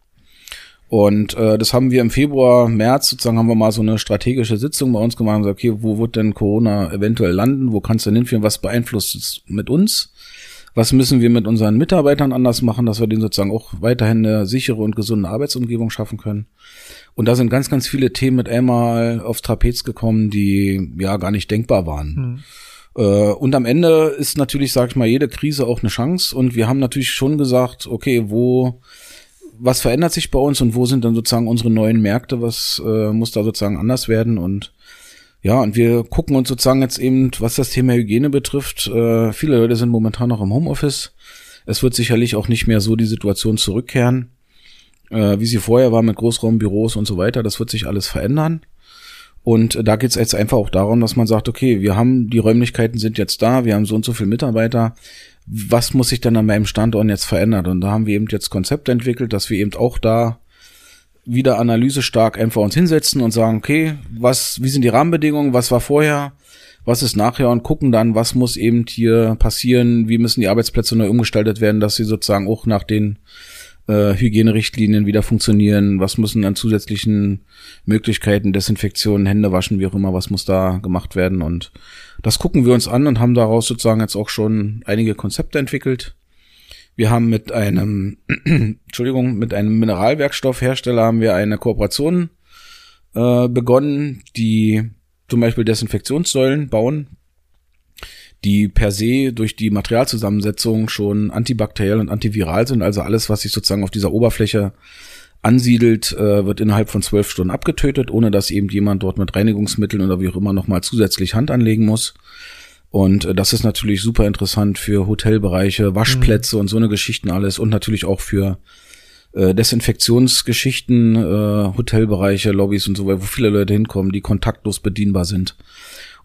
Und äh, das haben wir im Februar, März sozusagen haben wir mal so eine strategische Sitzung bei uns gemacht und gesagt, okay, wo wird denn Corona eventuell landen? Wo kann es denn hinführen? Was beeinflusst es mit uns? Was müssen wir mit unseren Mitarbeitern anders machen, dass wir denen sozusagen auch weiterhin eine sichere und gesunde Arbeitsumgebung schaffen können? Und da sind ganz, ganz viele Themen mit einmal aufs Trapez gekommen, die ja gar nicht denkbar waren. Äh, Und am Ende ist natürlich, sag ich mal, jede Krise auch eine Chance. Und wir haben natürlich schon gesagt, okay, wo, was verändert sich bei uns und wo sind dann sozusagen unsere neuen Märkte? Was äh, muss da sozusagen anders werden? Und ja, und wir gucken uns sozusagen jetzt eben, was das Thema Hygiene betrifft. Äh, viele Leute sind momentan noch im Homeoffice. Es wird sicherlich auch nicht mehr so die Situation zurückkehren, äh, wie sie vorher war mit Großraumbüros und so weiter. Das wird sich alles verändern. Und da geht es jetzt einfach auch darum, dass man sagt, okay, wir haben, die Räumlichkeiten sind jetzt da, wir haben so und so viele Mitarbeiter. Was muss sich denn an meinem Standort jetzt verändern? Und da haben wir eben jetzt Konzepte entwickelt, dass wir eben auch da wieder analysestark einfach uns hinsetzen und sagen, okay, was, wie sind die Rahmenbedingungen, was war vorher, was ist nachher und gucken dann, was muss eben hier passieren, wie müssen die Arbeitsplätze neu umgestaltet werden, dass sie sozusagen auch nach den äh, Hygienerichtlinien wieder funktionieren, was müssen an zusätzlichen Möglichkeiten, Desinfektion, Hände waschen, wie auch immer, was muss da gemacht werden und das gucken wir uns an und haben daraus sozusagen jetzt auch schon einige Konzepte entwickelt. Wir haben mit einem, Entschuldigung, mit einem Mineralwerkstoffhersteller haben wir eine Kooperation äh, begonnen, die zum Beispiel Desinfektionssäulen bauen, die per se durch die Materialzusammensetzung schon antibakteriell und antiviral sind. Also alles, was sich sozusagen auf dieser Oberfläche ansiedelt, äh, wird innerhalb von zwölf Stunden abgetötet, ohne dass eben jemand dort mit Reinigungsmitteln oder wie auch immer nochmal zusätzlich Hand anlegen muss. Und äh, das ist natürlich super interessant für Hotelbereiche, Waschplätze mhm. und so eine Geschichten alles und natürlich auch für äh, Desinfektionsgeschichten, äh, Hotelbereiche, Lobbys und so weiter, wo viele Leute hinkommen, die kontaktlos bedienbar sind.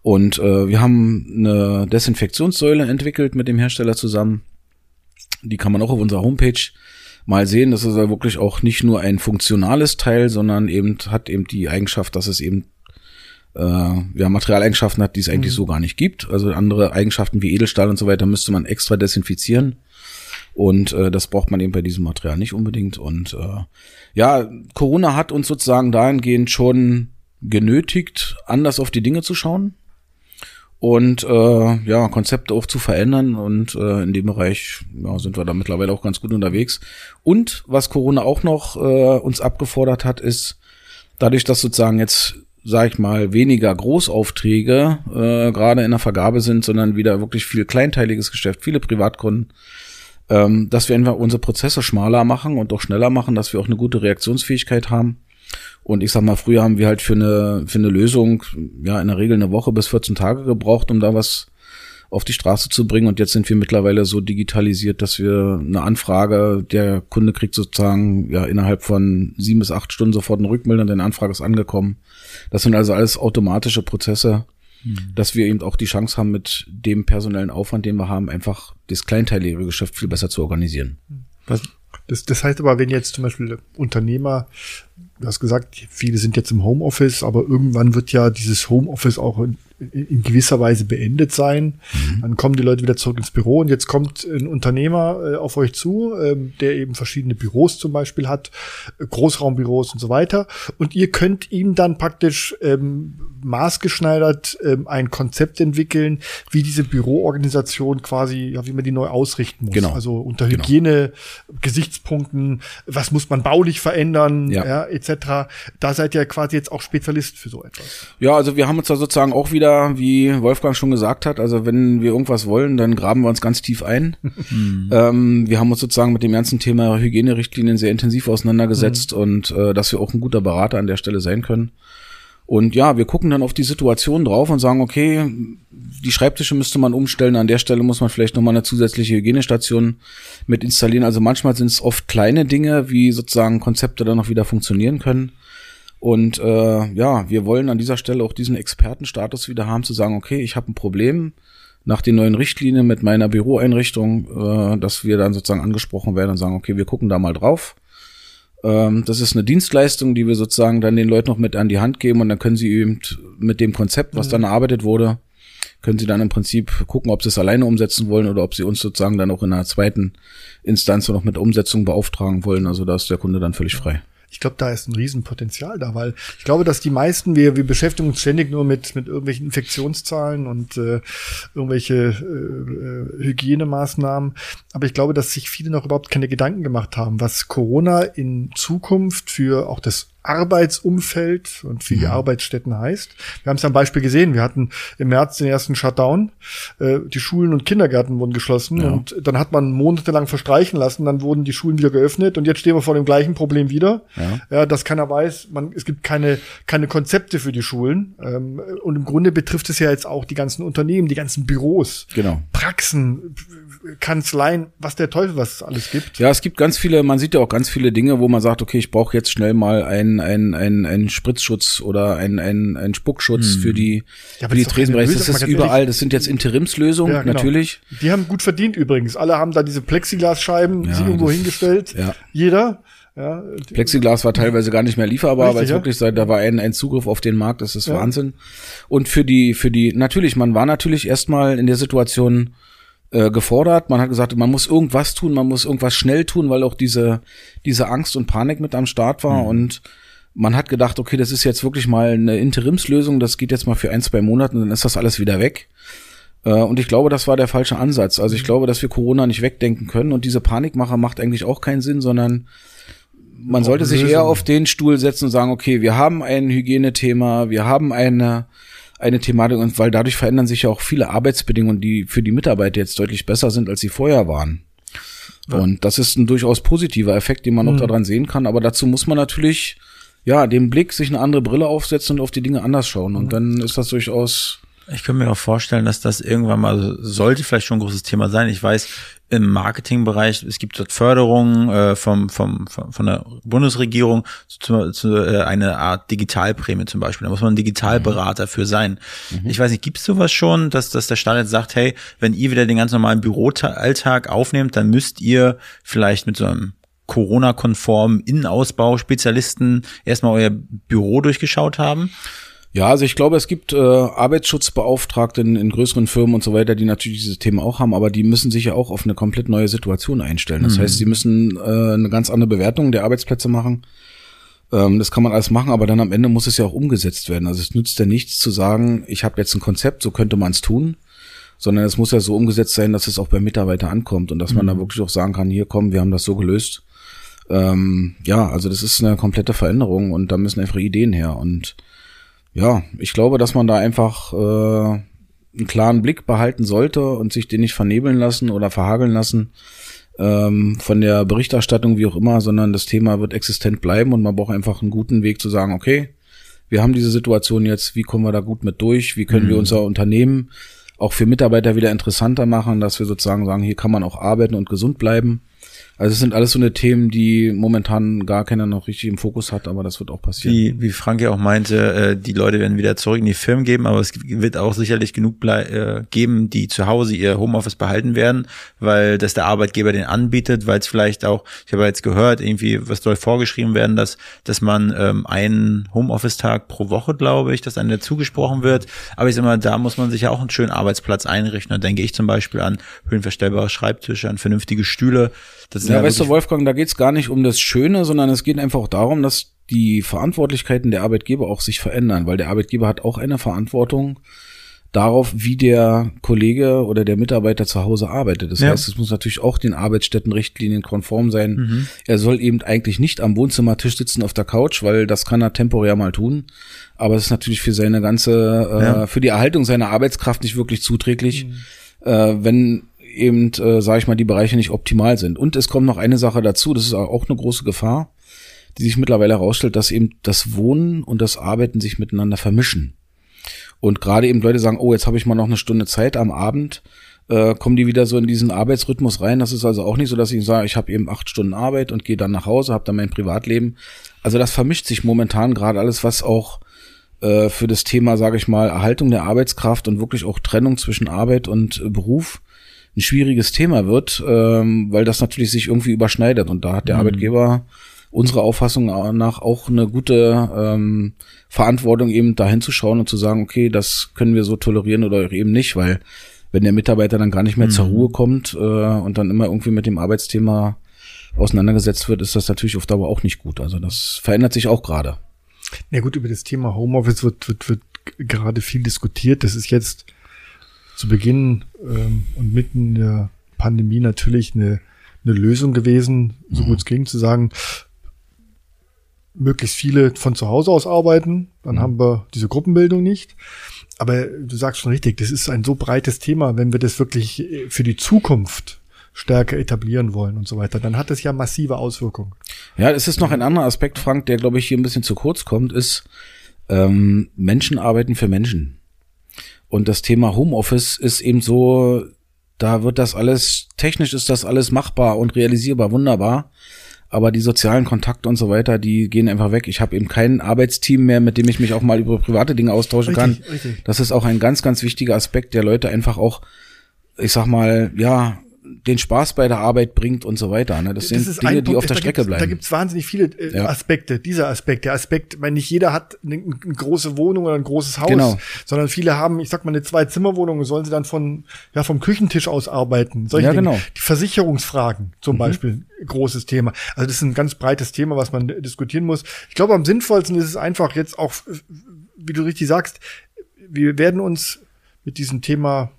Und äh, wir haben eine Desinfektionssäule entwickelt mit dem Hersteller zusammen. Die kann man auch auf unserer Homepage mal sehen. Das ist ja wirklich auch nicht nur ein funktionales Teil, sondern eben hat eben die Eigenschaft, dass es eben äh, ja, Materialeigenschaften hat, die es eigentlich mhm. so gar nicht gibt. Also andere Eigenschaften wie Edelstahl und so weiter müsste man extra desinfizieren. Und äh, das braucht man eben bei diesem Material nicht unbedingt. Und äh, ja, Corona hat uns sozusagen dahingehend schon genötigt, anders auf die Dinge zu schauen und äh, ja Konzepte auch zu verändern und äh, in dem Bereich ja, sind wir da mittlerweile auch ganz gut unterwegs. Und was Corona auch noch äh, uns abgefordert hat, ist dadurch, dass sozusagen jetzt sag ich mal weniger Großaufträge äh, gerade in der Vergabe sind, sondern wieder wirklich viel kleinteiliges Geschäft, viele Privatkunden, ähm, dass wir einfach unsere Prozesse schmaler machen und auch schneller machen, dass wir auch eine gute Reaktionsfähigkeit haben. Und ich sag mal, früher haben wir halt für eine, für eine Lösung, ja, in der Regel eine Woche bis 14 Tage gebraucht, um da was auf die Straße zu bringen. Und jetzt sind wir mittlerweile so digitalisiert, dass wir eine Anfrage, der Kunde kriegt sozusagen, ja, innerhalb von sieben bis acht Stunden sofort eine Rückmeldung, deine Anfrage ist angekommen. Das sind also alles automatische Prozesse. mhm. dass wir eben auch die Chance haben, mit dem personellen Aufwand, den wir haben, einfach das kleinteilige Geschäft viel besser zu organisieren. Was, das, das heißt aber, wenn jetzt zum Beispiel Unternehmer, du hast gesagt, viele sind jetzt im Homeoffice, aber irgendwann wird ja dieses Homeoffice auch in, in gewisser Weise beendet sein. Mhm. Dann kommen die Leute wieder zurück ins Büro und jetzt kommt ein Unternehmer äh, auf euch zu, ähm, der eben verschiedene Büros zum Beispiel hat, äh, Großraumbüros und so weiter. Und ihr könnt ihm dann praktisch ähm, maßgeschneidert ähm, ein Konzept entwickeln, wie diese Büroorganisation quasi, ja, wie man die neu ausrichten muss. Genau. Also unter genau. Hygiene, genau. Gesichtspunkten, was muss man baulich verändern, ja. ja, etc. Da seid ihr quasi jetzt auch Spezialist für so etwas. Ja, also wir haben uns da sozusagen auch wieder wieder, wie Wolfgang schon gesagt hat, also wenn wir irgendwas wollen, dann graben wir uns ganz tief ein. Mhm. Ähm, wir haben uns sozusagen mit dem ganzen Thema Hygienerichtlinien sehr intensiv auseinandergesetzt mhm. und äh, dass wir auch ein guter Berater an der Stelle sein können. Und ja, wir gucken dann auf die Situation drauf und sagen, okay, die Schreibtische müsste man umstellen, an der Stelle muss man vielleicht nochmal eine zusätzliche Hygienestation mit installieren. Also manchmal sind es oft kleine Dinge, wie sozusagen Konzepte dann noch wieder funktionieren können. Und äh, ja, wir wollen an dieser Stelle auch diesen Expertenstatus wieder haben, zu sagen, okay, ich habe ein Problem nach den neuen Richtlinien mit meiner Büroeinrichtung, äh, dass wir dann sozusagen angesprochen werden und sagen, okay, wir gucken da mal drauf. Ähm, das ist eine Dienstleistung, die wir sozusagen dann den Leuten noch mit an die Hand geben und dann können sie eben mit dem Konzept, was mhm. dann erarbeitet wurde, können sie dann im Prinzip gucken, ob sie es alleine umsetzen wollen oder ob sie uns sozusagen dann auch in einer zweiten Instanz noch mit Umsetzung beauftragen wollen. Also da ist der Kunde dann völlig frei ich glaube, da ist ein Riesenpotenzial da, weil ich glaube, dass die meisten, wir, wir beschäftigen uns ständig nur mit, mit irgendwelchen Infektionszahlen und äh, irgendwelche äh, Hygienemaßnahmen. Aber ich glaube, dass sich viele noch überhaupt keine Gedanken gemacht haben, was Corona in Zukunft für auch das Arbeitsumfeld und die mhm. Arbeitsstätten heißt. Wir haben es am Beispiel gesehen. Wir hatten im März den ersten Shutdown. Äh, die Schulen und Kindergärten wurden geschlossen ja. und dann hat man monatelang verstreichen lassen. Dann wurden die Schulen wieder geöffnet und jetzt stehen wir vor dem gleichen Problem wieder. Ja, ja dass keiner weiß, man, es gibt keine, keine Konzepte für die Schulen. Ähm, und im Grunde betrifft es ja jetzt auch die ganzen Unternehmen, die ganzen Büros, genau. Praxen, Kanzleien, was der Teufel was es alles gibt. Ja, es gibt ganz viele, man sieht ja auch ganz viele Dinge, wo man sagt, okay, ich brauche jetzt schnell mal einen ein, ein, ein Spritzschutz oder ein, ein, ein Spuckschutz hm. für die, ja, für die Tresenbereiche. Das ist überall, das sind jetzt Interimslösungen, ja, genau. natürlich. Die haben gut verdient übrigens. Alle haben da diese Plexiglasscheiben ja, sich irgendwo hingestellt. Ja. Jeder. Ja, Plexiglas war teilweise gar nicht mehr lieferbar, weil es wirklich sei, da war ein, ein Zugriff auf den Markt, das ist ja. Wahnsinn. Und für die, für die, natürlich, man war natürlich erstmal in der Situation, äh, gefordert. Man hat gesagt, man muss irgendwas tun, man muss irgendwas schnell tun, weil auch diese, diese Angst und Panik mit am Start war. Mhm. Und man hat gedacht, okay, das ist jetzt wirklich mal eine Interimslösung, das geht jetzt mal für ein, zwei Monate, dann ist das alles wieder weg. Äh, und ich glaube, das war der falsche Ansatz. Also ich mhm. glaube, dass wir Corona nicht wegdenken können und diese Panikmacher macht eigentlich auch keinen Sinn, sondern man sollte sich eher auf den Stuhl setzen und sagen, okay, wir haben ein Hygienethema, wir haben eine eine Thematik und weil dadurch verändern sich ja auch viele Arbeitsbedingungen, die für die Mitarbeiter jetzt deutlich besser sind, als sie vorher waren. Ja. Und das ist ein durchaus positiver Effekt, den man mhm. auch daran sehen kann. Aber dazu muss man natürlich, ja, den Blick, sich eine andere Brille aufsetzen und auf die Dinge anders schauen. Und mhm. dann ist das durchaus ich könnte mir auch vorstellen, dass das irgendwann mal sollte vielleicht schon ein großes Thema sein. Ich weiß, im Marketingbereich, es gibt dort Förderungen äh, vom, vom, vom, von der Bundesregierung zu, zu äh, eine Art Digitalprämie zum Beispiel. Da muss man ein Digitalberater mhm. für sein. Mhm. Ich weiß nicht, gibt es sowas schon, dass, dass der Staat jetzt sagt, hey, wenn ihr wieder den ganz normalen Büroalltag aufnehmt, dann müsst ihr vielleicht mit so einem Corona-konformen Innenausbau Spezialisten erstmal euer Büro durchgeschaut haben? Ja, also ich glaube, es gibt äh, Arbeitsschutzbeauftragte in, in größeren Firmen und so weiter, die natürlich diese Themen auch haben, aber die müssen sich ja auch auf eine komplett neue Situation einstellen. Das mhm. heißt, sie müssen äh, eine ganz andere Bewertung der Arbeitsplätze machen. Ähm, das kann man alles machen, aber dann am Ende muss es ja auch umgesetzt werden. Also es nützt ja nichts zu sagen, ich habe jetzt ein Konzept, so könnte man es tun, sondern es muss ja so umgesetzt sein, dass es auch beim Mitarbeiter ankommt und dass mhm. man da wirklich auch sagen kann, hier komm, wir haben das so gelöst. Ähm, ja, also das ist eine komplette Veränderung und da müssen einfach Ideen her und ja, ich glaube, dass man da einfach äh, einen klaren Blick behalten sollte und sich den nicht vernebeln lassen oder verhageln lassen ähm, von der Berichterstattung, wie auch immer, sondern das Thema wird existent bleiben und man braucht einfach einen guten Weg zu sagen, okay, wir haben diese Situation jetzt, wie kommen wir da gut mit durch, wie können mhm. wir unser Unternehmen auch für Mitarbeiter wieder interessanter machen, dass wir sozusagen sagen, hier kann man auch arbeiten und gesund bleiben. Also es sind alles so eine Themen, die momentan gar keiner noch richtig im Fokus hat, aber das wird auch passieren. Wie, wie Frank ja auch meinte, äh, die Leute werden wieder zurück in die Firmen geben, aber es wird auch sicherlich genug äh, geben, die zu Hause ihr Homeoffice behalten werden, weil das der Arbeitgeber den anbietet, weil es vielleicht auch, ich habe jetzt gehört, irgendwie, was soll vorgeschrieben werden, dass, dass man ähm, einen Homeoffice-Tag pro Woche, glaube ich, dass einem dazu gesprochen wird. Aber ich sag mal, da muss man sich ja auch einen schönen Arbeitsplatz einrichten. Da denke ich zum Beispiel an höhenverstellbare Schreibtische, an vernünftige Stühle. Das ja, ja weißt du, Wolfgang, da geht's gar nicht um das Schöne, sondern es geht einfach auch darum, dass die Verantwortlichkeiten der Arbeitgeber auch sich verändern, weil der Arbeitgeber hat auch eine Verantwortung darauf, wie der Kollege oder der Mitarbeiter zu Hause arbeitet. Das ja. heißt, es muss natürlich auch den Arbeitsstättenrichtlinien konform sein. Mhm. Er soll eben eigentlich nicht am Wohnzimmertisch sitzen auf der Couch, weil das kann er temporär mal tun. Aber es ist natürlich für seine ganze, äh, ja. für die Erhaltung seiner Arbeitskraft nicht wirklich zuträglich, mhm. äh, wenn eben, äh, sage ich mal, die Bereiche nicht optimal sind. Und es kommt noch eine Sache dazu, das ist auch eine große Gefahr, die sich mittlerweile herausstellt, dass eben das Wohnen und das Arbeiten sich miteinander vermischen. Und gerade eben Leute sagen, oh, jetzt habe ich mal noch eine Stunde Zeit am Abend, äh, kommen die wieder so in diesen Arbeitsrhythmus rein. Das ist also auch nicht so, dass ich sage, ich habe eben acht Stunden Arbeit und gehe dann nach Hause, habe dann mein Privatleben. Also das vermischt sich momentan gerade alles, was auch äh, für das Thema, sage ich mal, Erhaltung der Arbeitskraft und wirklich auch Trennung zwischen Arbeit und äh, Beruf ein schwieriges Thema wird, ähm, weil das natürlich sich irgendwie überschneidet. Und da hat der mhm. Arbeitgeber unserer Auffassung nach auch eine gute ähm, Verantwortung, eben da hinzuschauen und zu sagen, okay, das können wir so tolerieren oder eben nicht, weil wenn der Mitarbeiter dann gar nicht mehr mhm. zur Ruhe kommt äh, und dann immer irgendwie mit dem Arbeitsthema auseinandergesetzt wird, ist das natürlich auf Dauer auch nicht gut. Also das verändert sich auch gerade. Na gut, über das Thema Homeoffice wird, wird, wird gerade viel diskutiert. Das ist jetzt zu Beginn ähm, und mitten der Pandemie natürlich eine, eine Lösung gewesen, so gut es ging, zu sagen, möglichst viele von zu Hause aus arbeiten, dann mhm. haben wir diese Gruppenbildung nicht. Aber du sagst schon richtig, das ist ein so breites Thema, wenn wir das wirklich für die Zukunft stärker etablieren wollen und so weiter, dann hat das ja massive Auswirkungen. Ja, es ist noch ein anderer Aspekt, Frank, der, glaube ich, hier ein bisschen zu kurz kommt, ist, ähm, Menschen arbeiten für Menschen. Und das Thema Homeoffice ist eben so, da wird das alles, technisch ist das alles machbar und realisierbar, wunderbar. Aber die sozialen Kontakte und so weiter, die gehen einfach weg. Ich habe eben kein Arbeitsteam mehr, mit dem ich mich auch mal über private Dinge austauschen richtig, kann. Richtig. Das ist auch ein ganz, ganz wichtiger Aspekt, der Leute einfach auch, ich sag mal, ja, den Spaß bei der Arbeit bringt und so weiter. Ne? Das, das sind Dinge, die auf der Strecke bleiben. Da gibt's wahnsinnig viele äh, ja. Aspekte. Dieser Aspekt, der Aspekt, weil nicht jeder hat eine, eine, große Wohnung oder ein großes Haus, genau. sondern viele haben, ich sag mal, eine Zwei-Zimmer-Wohnung, sollen sie dann von ja vom Küchentisch aus arbeiten. Solche ja, Dinge. genau. Die Versicherungsfragen zum mhm. Beispiel, großes Thema. Also das ist ein ganz breites Thema, was man diskutieren muss. Ich glaube, am sinnvollsten ist es einfach jetzt auch, wie du richtig sagst, wir werden uns mit diesem Thema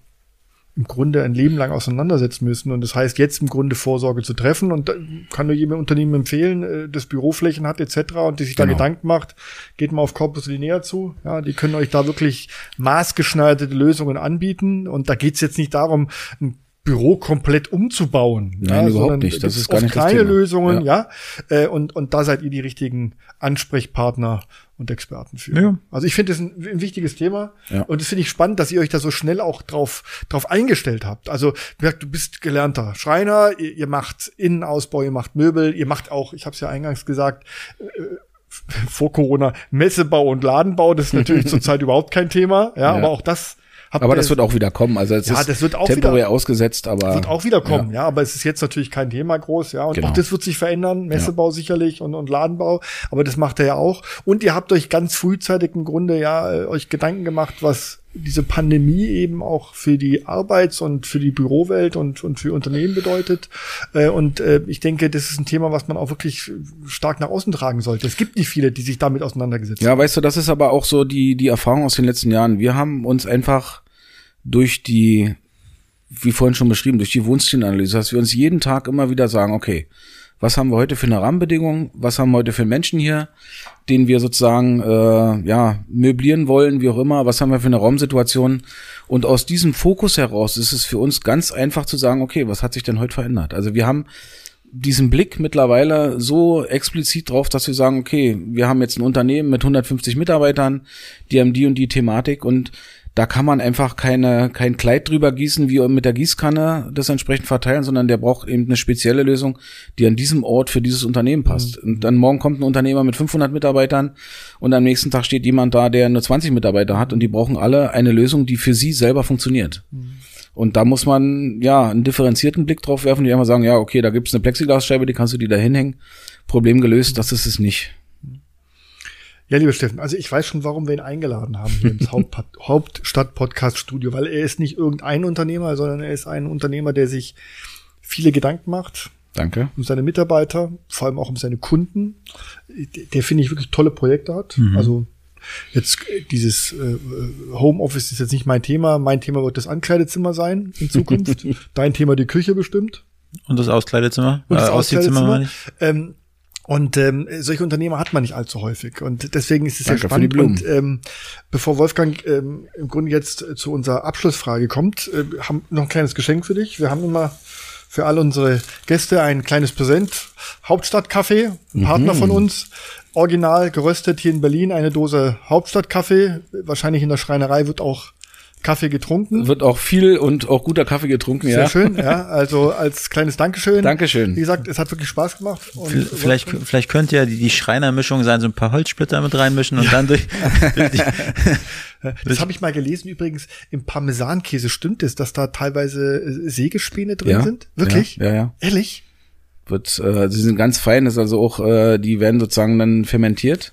im Grunde ein Leben lang auseinandersetzen müssen. Und das heißt, jetzt im Grunde Vorsorge zu treffen. Und kann nur jedem Unternehmen empfehlen, äh, das Büroflächen hat etc. und die sich genau. da Gedanken macht, geht mal auf Corpus Linear zu. Ja, die können euch da wirklich maßgeschneiderte Lösungen anbieten. Und da geht's jetzt nicht darum, ein Büro komplett umzubauen. Nein, ja, überhaupt nicht. Das ist gar nicht kleine Lösungen, ja. ja. Äh, und, und da seid ihr die richtigen Ansprechpartner und Experten für. Ja. Also ich finde das ein, ein, wichtiges Thema ja. und das finde ich spannend, dass ihr euch da so schnell auch drauf, drauf eingestellt habt. Also du bist gelernter Schreiner, ihr, ihr macht Innenausbau, ihr macht Möbel, ihr macht auch, ich habe es ja eingangs gesagt, äh, vor Corona Messebau und Ladenbau, das ist natürlich zurzeit überhaupt kein Thema, ja, ja, aber auch das Habt aber das wird auch wieder kommen. Also es ja, ist das wird auch temporär wieder, ausgesetzt, aber wird auch wieder kommen. Ja. ja. aber es ist jetzt natürlich kein Thema groß. Ja, und genau. auch das wird sich verändern. Messebau ja. sicherlich und, und Ladenbau. Aber das macht er ja auch. Und ihr habt euch ganz frühzeitig im Grunde ja äh, euch Gedanken gemacht, was diese Pandemie eben auch für die Arbeits- und für die Bürowelt und, und für Unternehmen bedeutet. Äh, und äh, ich denke, das ist ein Thema, was man auch wirklich stark nach außen tragen sollte. Es gibt nicht viele, die sich damit auseinandergesetzt haben. Ja, weißt du, das ist aber auch so die, die Erfahrung aus den letzten Jahren. Wir haben uns einfach durch die, wie vorhin schon beschrieben, durch die Wohnstilenanalyse, dass wir uns jeden Tag immer wieder sagen, okay, was haben wir heute für eine Rahmenbedingung, was haben wir heute für Menschen hier, den wir sozusagen äh, ja möblieren wollen, wie auch immer, was haben wir für eine Raumsituation? Und aus diesem Fokus heraus ist es für uns ganz einfach zu sagen, okay, was hat sich denn heute verändert? Also wir haben diesen Blick mittlerweile so explizit drauf, dass wir sagen, okay, wir haben jetzt ein Unternehmen mit 150 Mitarbeitern, die haben die und die Thematik und da kann man einfach keine, kein Kleid drüber gießen, wie mit der Gießkanne das entsprechend verteilen, sondern der braucht eben eine spezielle Lösung, die an diesem Ort für dieses Unternehmen passt. Mhm. Und dann morgen kommt ein Unternehmer mit 500 Mitarbeitern und am nächsten Tag steht jemand da, der nur 20 Mitarbeiter hat und die brauchen alle eine Lösung, die für sie selber funktioniert. Mhm. Und da muss man ja einen differenzierten Blick drauf werfen, die einfach sagen, ja, okay, da gibt's eine Plexiglasscheibe, die kannst du dir da hinhängen. Problem gelöst, das ist es nicht. Ja, lieber Steffen, also ich weiß schon, warum wir ihn eingeladen haben hier ins Haupt Hauptstadt-Podcast-Studio, weil er ist nicht irgendein Unternehmer, sondern er ist ein Unternehmer, der sich viele Gedanken macht. Danke. Um seine Mitarbeiter, vor allem auch um seine Kunden. Der, der finde ich wirklich tolle Projekte hat. Mhm. Also jetzt dieses äh, Homeoffice ist jetzt nicht mein Thema. Mein Thema wird das Ankleidezimmer sein in Zukunft. Dein Thema die Küche bestimmt. Und das Auskleidezimmer? Und das äh, Auskleidezimmer. Ähm, und ähm, solche Unternehmer hat man nicht allzu häufig. Und deswegen ist es Danke sehr spannend. Und ähm, bevor Wolfgang ähm, im Grunde jetzt äh, zu unserer Abschlussfrage kommt, äh, haben noch ein kleines Geschenk für dich. Wir haben immer für alle unsere Gäste ein kleines Präsent. Hauptstadtkaffee, ein mhm. Partner von uns. Original geröstet hier in Berlin, eine Dose Hauptstadtkaffee. Wahrscheinlich in der Schreinerei wird auch Kaffee getrunken. Wird auch viel und auch guter Kaffee getrunken, Sehr ja. Sehr schön, ja. Also als kleines Dankeschön. Dankeschön. Wie gesagt, es hat wirklich Spaß gemacht. vielleicht, vielleicht könnte ja die, die Schreinermischung sein, so ein paar Holzsplitter mit reinmischen und ja. dann durch. das habe ich mal gelesen übrigens. Im Parmesankäse stimmt es, dass da teilweise äh, Sägespäne drin ja. sind? Wirklich? Ja, ja. ja. Ehrlich? Wird, äh, sie sind ganz fein, ist also auch, äh, die werden sozusagen dann fermentiert.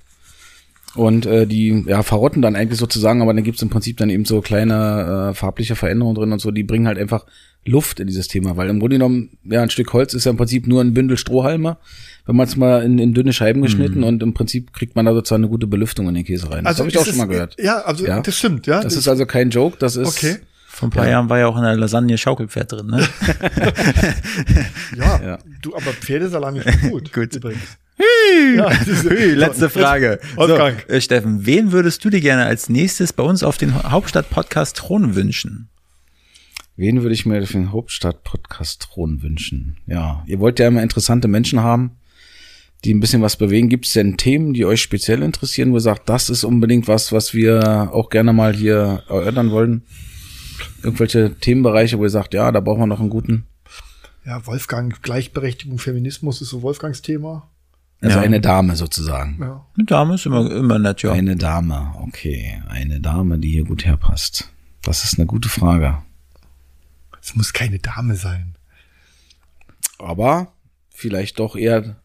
Und äh, die ja, verrotten dann eigentlich sozusagen, aber dann gibt's im Prinzip dann eben so kleine äh, farbliche Veränderungen drin und so, die bringen halt einfach Luft in dieses Thema, weil im Grunde genommen, ja, ein Stück Holz ist ja im Prinzip nur ein Bündel Strohhalme, wenn man es mal in, in dünne Scheiben geschnitten mhm. und im Prinzip kriegt man da sozusagen eine gute Belüftung in den Käse rein. Das also habe ich auch schon mal gehört. Ja, also ja? das stimmt, ja. Das ist also kein Joke, das ist okay. Vor ein paar ja. Jahren war ja auch in der Lasagne Schaukelpferd drin, ne? ja, ja, du, aber Pferdesalami ist gut. gut. Übrigens. Ja, letzte Frage. So, äh, Steffen, wen würdest du dir gerne als nächstes bei uns auf den Hauptstadt-Podcast Thron wünschen? Wen würde ich mir für den Hauptstadt-Podcast Thron wünschen? Ja, ihr wollt ja immer interessante Menschen haben, die ein bisschen was bewegen. Gibt es denn Themen, die euch speziell interessieren, wo ihr sagt, das ist unbedingt was, was wir auch gerne mal hier erörtern wollen? Irgendwelche Themenbereiche, wo ihr sagt, ja, da brauchen wir noch einen guten? Ja, Wolfgang, Gleichberechtigung, Feminismus ist so Wolfgangs Thema. Also ja. eine Dame sozusagen. Ja. Eine Dame ist immer, immer nett, ja. Eine Dame, okay. Eine Dame, die hier gut herpasst. Das ist eine gute Frage. Es muss keine Dame sein. Aber vielleicht doch eher.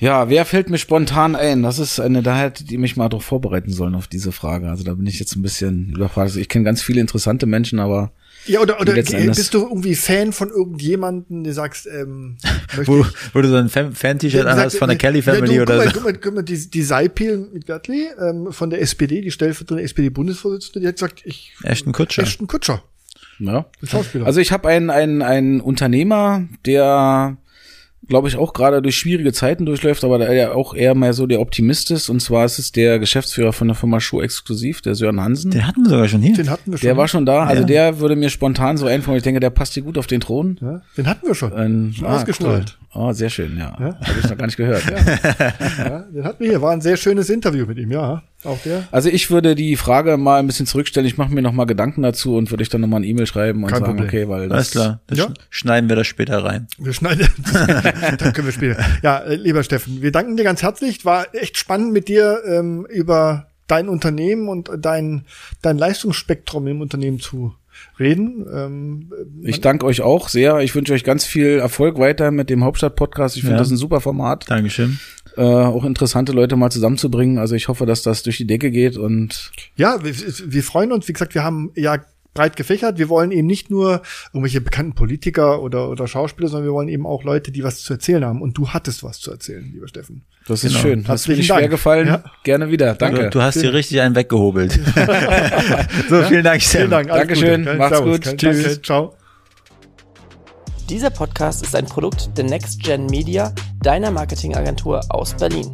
Ja, wer fällt mir spontan ein? Das ist eine, da hätte die mich mal darauf vorbereiten sollen auf diese Frage. Also da bin ich jetzt ein bisschen überfragt. Also ich kenne ganz viele interessante Menschen, aber ja, oder, oder bist du irgendwie Fan von irgendjemanden, der sagst, ähm, wo, wo du so ein Fan-T-Shirt hast von der Kelly Family ja, du, oder guck so. Mal, guck mal, guck mal, die, die Seipel mit Bertley, ähm, von der SPD, die stellvertretende SPD-Bundesvorsitzende, die hat gesagt, ich. Ashton Kutscher. Ashton Kutscher. Ja. Also ich habe einen, einen, einen Unternehmer, der glaube ich, auch gerade durch schwierige Zeiten durchläuft, aber der ja auch eher mehr so der Optimist ist. Und zwar ist es der Geschäftsführer von der Firma Schuh Exklusiv, der Sören Hansen. Den hatten wir sogar schon hier. Den hatten wir schon. Der war schon da. Also ja. der würde mir spontan so einfallen. Ich denke, der passt hier gut auf den Thron. Ja, den hatten wir schon. Ähm, schon ah, ausgestrahlt. Cool. Oh, sehr schön, ja. ja? Habe ich noch gar nicht gehört. ja. ja, den hatten wir hier. War ein sehr schönes Interview mit ihm, ja. Auch der? Also ich würde die Frage mal ein bisschen zurückstellen. Ich mache mir noch mal Gedanken dazu und würde ich dann noch mal ein E-Mail schreiben und Kein sagen, Problem. okay, weil das Alles klar. Das ja? schneiden wir das später rein. Wir schneiden. dann können wir später. Ja, äh, lieber Steffen, wir danken dir ganz herzlich. War echt spannend mit dir ähm, über dein Unternehmen und dein dein Leistungsspektrum im Unternehmen zu reden. Ähm, ich danke euch auch sehr. Ich wünsche euch ganz viel Erfolg weiter mit dem Hauptstadt-Podcast. Ich finde ja. das ein super Format. Dankeschön äh, auch interessante Leute mal zusammenzubringen. Also ich hoffe, dass das durch die Decke geht und ja, wir, wir freuen uns. Wie gesagt, wir haben ja breit gefächert. Wir wollen eben nicht nur irgendwelche bekannten Politiker oder, oder Schauspieler, sondern wir wollen eben auch Leute, die was zu erzählen haben. Und du hattest was zu erzählen, lieber Steffen. Das ist genau. schön. Hat mir schwer gefallen. Ja. Gerne wieder. Danke. Du, du hast dir richtig einen weggehobelt. so, vielen Dank, Sam. Vielen Dank. Dankeschön. Gute. Macht's Servus. gut. Tschüss. Danke. Ciao. Dieser Podcast ist ein Produkt der Next Gen Media, deiner Marketingagentur aus Berlin.